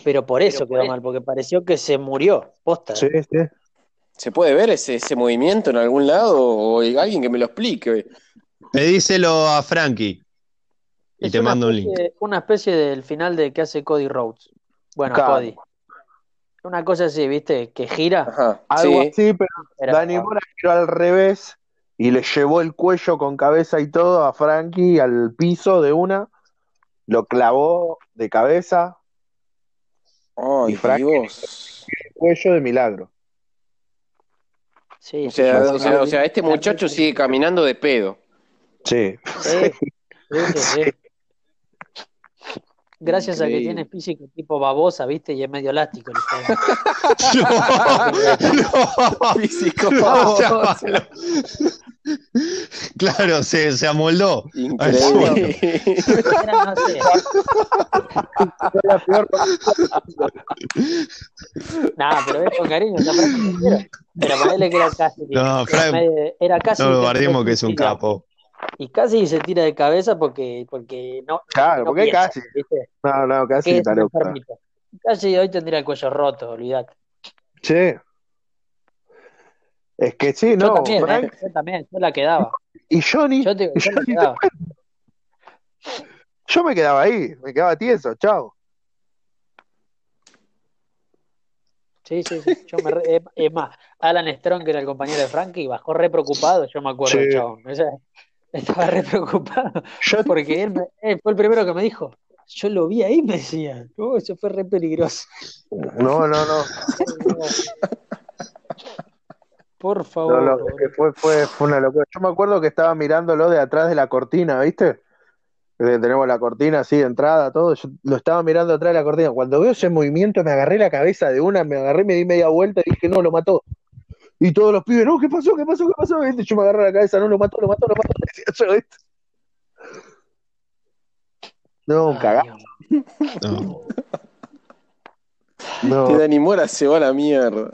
pero por eso quedó mal, porque pareció que se murió. Posta. sí, sí. ¿Se puede ver ese, ese movimiento en algún lado o alguien que me lo explique? Pedíselo a Frankie. Y Es te mando un link. Una especie del final de que hace Cody Rhodes. Bueno, Claro. Cody. Una cosa así, ¿viste? Que gira. Ajá, Algo sí. así, pero Era- Dani Mora giró al revés y le llevó el cuello con cabeza y todo a Frankie al piso de una. Lo clavó de cabeza, Ay, Y Frank- Dios. cuello de milagro. Sí, O sí, sea, sí, o sea, o sea, este muchacho sigue caminando de pedo. Sí. Sí, sí, sí, Gracias a que Increíble. tiene físico tipo babosa, ¿viste? Y es medio elástico. el No, no. Físico. Sea, claro, se, se amoldó. Increíble. Era, no sé. La peor- Nada, pero es con cariño. Pero ponele que era casi. No, era Frank, medio- era casi No lo que guardemos que es un tira- capo. Y casi se tira de cabeza porque, porque no. Claro, no porque piensa, casi. ¿viste? No, no, casi está loco. Casi hoy tendría el cuello roto, olvidate. Che. Es que sí, Yo no, también, Frank ¿eh? yo también, yo la quedaba. y Johnny, Yo, te, yo la Johnny quedaba. yo me quedaba ahí, me quedaba tieso, chao. Sí, sí, sí. Yo me re- es- más, Alan Strong, que era el compañero de Frankie, bajó re preocupado, yo me acuerdo, Sí. chabón. O sea, estaba re preocupado. Yo, Porque él, él fue el primero que me dijo, yo lo vi ahí, me decía. Oh, eso fue re peligroso. no, no, no, Por no, favor. no, que fue, fue, fue una locura. Yo me acuerdo que estaba mirándolo de atrás de la cortina, ¿viste? Tenemos la cortina así de entrada, todo. Yo lo estaba mirando atrás de la cortina. Cuando veo ese movimiento, me agarré la cabeza de una, me agarré, me di media vuelta y dije, no, lo mató. Y todos los pibes, no, ¿qué pasó? ¿Qué pasó? ¿Qué pasó? ¿Viste? Yo me agarré la cabeza, no, lo mató, lo mató, lo mató. Decía yo, ¿viste? No. Dios. No. No, Que Dani Mora se va a la mierda.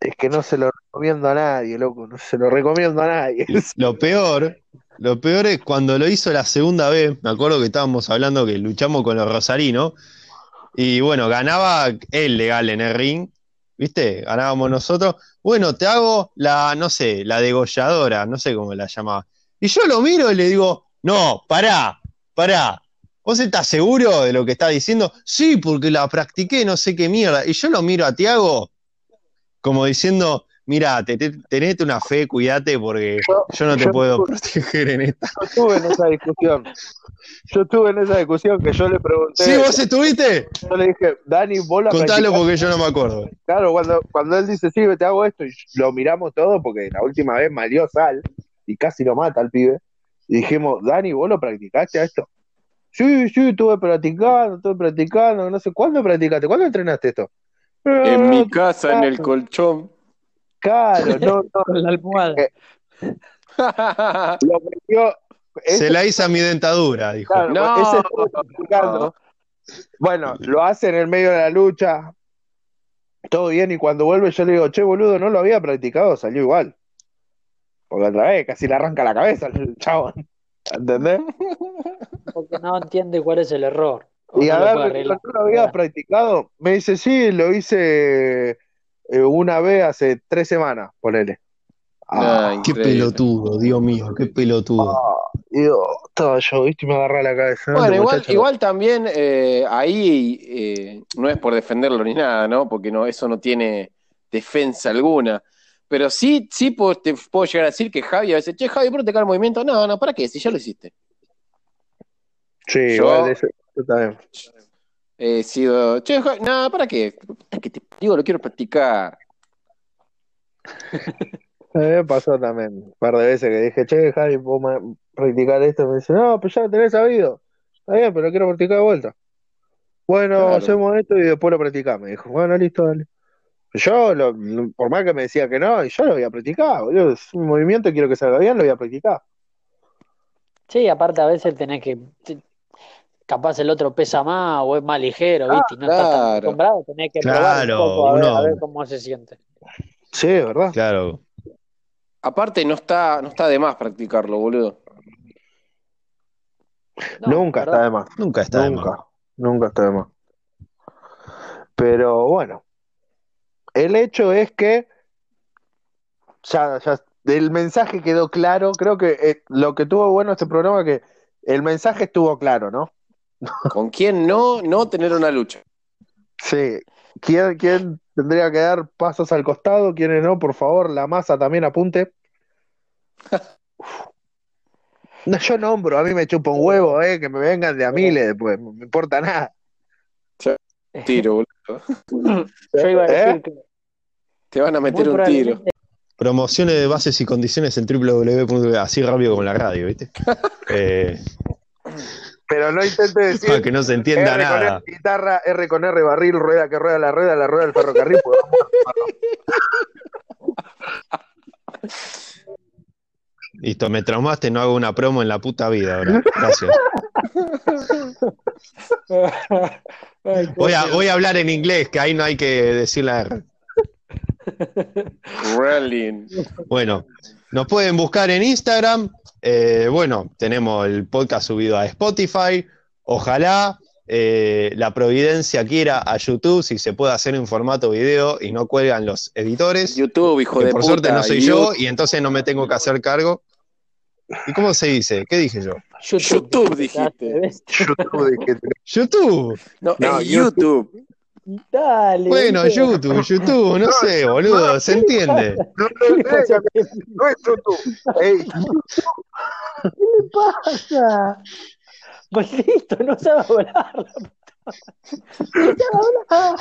es que no se lo recomiendo a nadie, loco. No se lo recomiendo a nadie. Lo peor, lo peor es cuando lo hizo la segunda vez, me acuerdo que estábamos hablando que luchamos con los rosarinos, y bueno, ganaba él legal en el ring, ¿viste? Ganábamos nosotros. Bueno, te hago la, no sé, la degolladora, no sé cómo la llamaba. Y yo lo miro y le digo, no, pará, pará. ¿Vos estás seguro de lo que está diciendo? Sí, porque la practiqué, no sé qué mierda. Y yo lo miro a Tiago como diciendo, mira, tenete una fe, cuídate porque yo, no te puedo proteger en esta. Yo estuve en esa discusión. Yo estuve en esa discusión que yo le pregunté. ¿Sí, vos estuviste? Yo le dije, Dani, vos la Contalo porque yo no me acuerdo. Claro, cuando, cuando él dice, sí, te hago esto, y lo miramos todo porque la última vez malió sal y casi lo mata al pibe. Y dijimos, Dani, ¿vos lo practicaste a esto? Sí, sí, estuve practicando, estuve practicando, no sé, ¿cuándo practicaste? ¿Cuándo entrenaste esto? En mi casa, en el colchón. Claro, no, no. Con la almohada. Eh, lo metió, Se la hizo a mi dentadura, dijo. Claro, No. ese. Bueno, lo hace en el medio de la lucha. Todo bien, y cuando vuelve yo le digo, che, boludo, no lo había practicado, salió igual. Porque otra vez casi le arranca la cabeza al chavo. ¿Entendés? Porque no entiende cuál es el error. Y no a lo ver, arreglar. ¿no lo había practicado? Me dice, sí, lo hice eh, una vez hace tres semanas, ponele. Ah, Ay, Qué pelotudo, Dios mío, qué pelotudo. digo, estaba yo, viste, me agarré la cabeza. Bueno, igual, muchacho- igual también eh, ahí eh, no es por defenderlo ni nada, ¿no? Porque no, eso no tiene defensa alguna. Pero sí, sí puedo- te puedo llegar a decir que Javi a veces, che, Javi, ¿por te cae el movimiento? No, no, ¿para qué? Si ya lo hiciste. Sí, yo- igual, eso, eso también. He sido, che, Javi, no, ¿para qué? Puta que te digo, lo quiero practicar. A mí me pasó también un par de veces que dije, che, Javi, ¿puedo practicar esto? Me dice, no, pues ya lo tenés sabido. Está bien, pero lo quiero practicar de vuelta. Bueno, Claro. hacemos esto y después lo practicamos. Me dijo, bueno, listo, dale. Yo, lo- por más que me decía que no, yo lo voy a practicar, boludo. Es un movimiento y quiero que salga bien, lo voy a practicar. Sí, aparte a veces tenés que. Capaz el otro pesa más o es más ligero, ¿viste? Y no estás tan claro. acostumbrado, tenés que probar un Claro, poco a ver, uno- a ver cómo se siente. Sí, ¿verdad? Claro. Aparte, no está, no está de más practicarlo, boludo. No, Nunca ¿verdad? está de más. Nunca está de más. Nunca, nunca está de más. Pero bueno, el hecho es que ya, ya el mensaje quedó claro. Creo que eh, lo que tuvo bueno este programa es que el mensaje estuvo claro, ¿no? ¿Con quién no, no tener una lucha? Sí. ¿Quién, quién tendría que dar pasos al costado? ¿Quiénes no? Por favor, la masa también apunte. No, yo nombro, a mí me chupa un huevo, eh, que me vengan de a miles después, no me importa nada. Tiro, boludo. Yo iba a decir ¿Eh? que Te van a muy meter un tiro. Promociones de bases y condiciones en www. Así rápido como la radio, ¿viste? Eh, Pero no intente decir para que no se entienda R con nada. R guitarra, R con R barril, rueda que rueda la rueda, la rueda del ferrocarril. pues, Listo, me traumaste, no hago una promo en la puta vida ahora. Gracias. Voy a, voy a hablar en inglés, que ahí no hay que decir la R. Rallying. Bueno, nos pueden buscar en Instagram. Eh, bueno, tenemos el podcast subido a Spotify. Ojalá eh, la Providencia quiera a YouTube si se puede hacer en formato video y no cuelgan los editores. YouTube, hijo que de por puta. suerte no soy YouTube. yo y entonces no me tengo que hacer cargo. ¿Y cómo se dice? ¿Qué dije yo? YouTube, dijiste. YouTube. No, No, es YouTube. Dale. Bueno, ¿viste? YouTube, YouTube, no sé, boludo, se entiende. no, no, no, no es YouTube. ¿Qué le pasa? Maldito, no sabe hablar. la puta. No sabe hablar.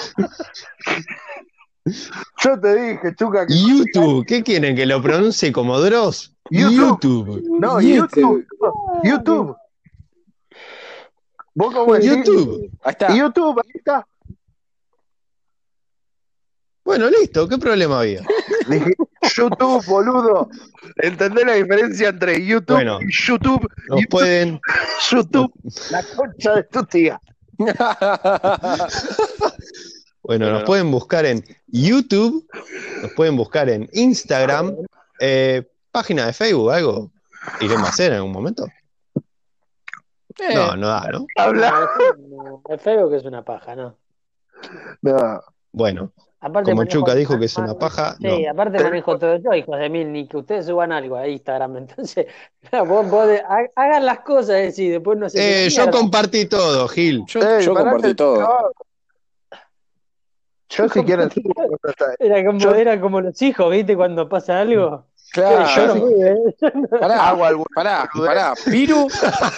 yo te dije, Chuca, que YouTube, ¿qué quieren? ¿Que lo pronuncie como Dross? YouTube. YouTube. no, YouTube. YouTube. ¿Vos cómo? YouTube. Ahí está. YouTube, ahí está. Bueno, listo, ¿qué problema había? Dije, YouTube, boludo. ¿Entendés la diferencia entre YouTube Bueno. y YouTube? Nos pueden, YouTube, la concha de tu tía. bueno, nos no. pueden buscar en YouTube, nos pueden buscar en Instagram, eh, página de Facebook, algo. ¿Iremos a hacer en algún momento? Eh, No, no da, ¿no? Habla. Feo que es una paja, ¿no? No. Bueno, como Chuca dijo que es una paja. Sí, aparte manejo todo yo, hijos de mil, ni que ustedes suban algo a Instagram. Entonces, vos, hagan las cosas y después no sé. Eh, yo compartí todo, Gil. Yo, compartí todo. Yo si quieren era como, era como los hijos, ¿viste? Cuando pasa algo. Claro. Yo no, pará, pará, pará. Piru,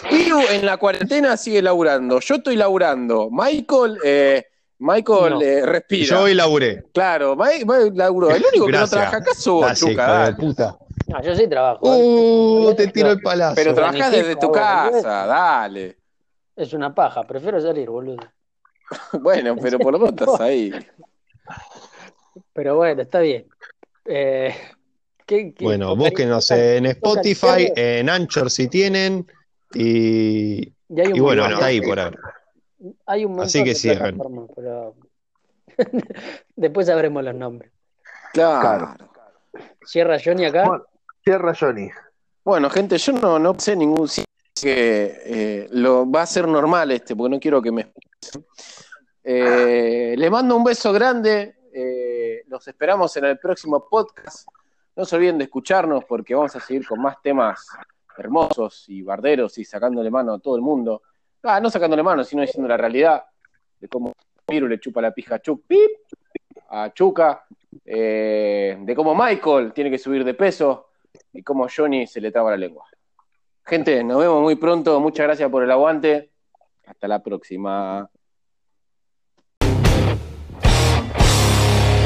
Piru en la cuarentena sigue laburando. Yo estoy laburando. Michael, eh, Michael eh, respira. Yo hoy laburé. Claro, Michael laburó. El único que no trabaja acá es vos, Chuca. puta. No, yo sí trabajo. Uh, te tiro el palazo. Pero trabajás desde tu casa, dale. Es una paja, prefiero salir, boludo. bueno, pero por lo menos estás ahí. Pero bueno, está bien. Eh, bueno, búsquenos en Spotify, en Anchor si tienen. Y, y, bueno, hasta ahí por ahora. Hay un Así que cierran. Pero... Después sabremos los nombres. Claro. ¿Cierra Johnny acá? cierra Johnny. Bueno, gente, yo no, no sé ningún que eh, lo va a ser normal este, porque no quiero que me. Eh, le mando un beso grande. Eh, los esperamos en el próximo podcast. No se olviden de escucharnos porque vamos a seguir con más temas hermosos y barderos y sacándole mano a todo el mundo. Ah, no sacándole mano, sino diciendo la realidad de cómo Piru le chupa la pija a a Chuca, eh, de cómo Michael tiene que subir de peso y cómo Johnny se le traba la lengua. Gente, nos vemos muy pronto. Muchas gracias por el aguante. Hasta la próxima.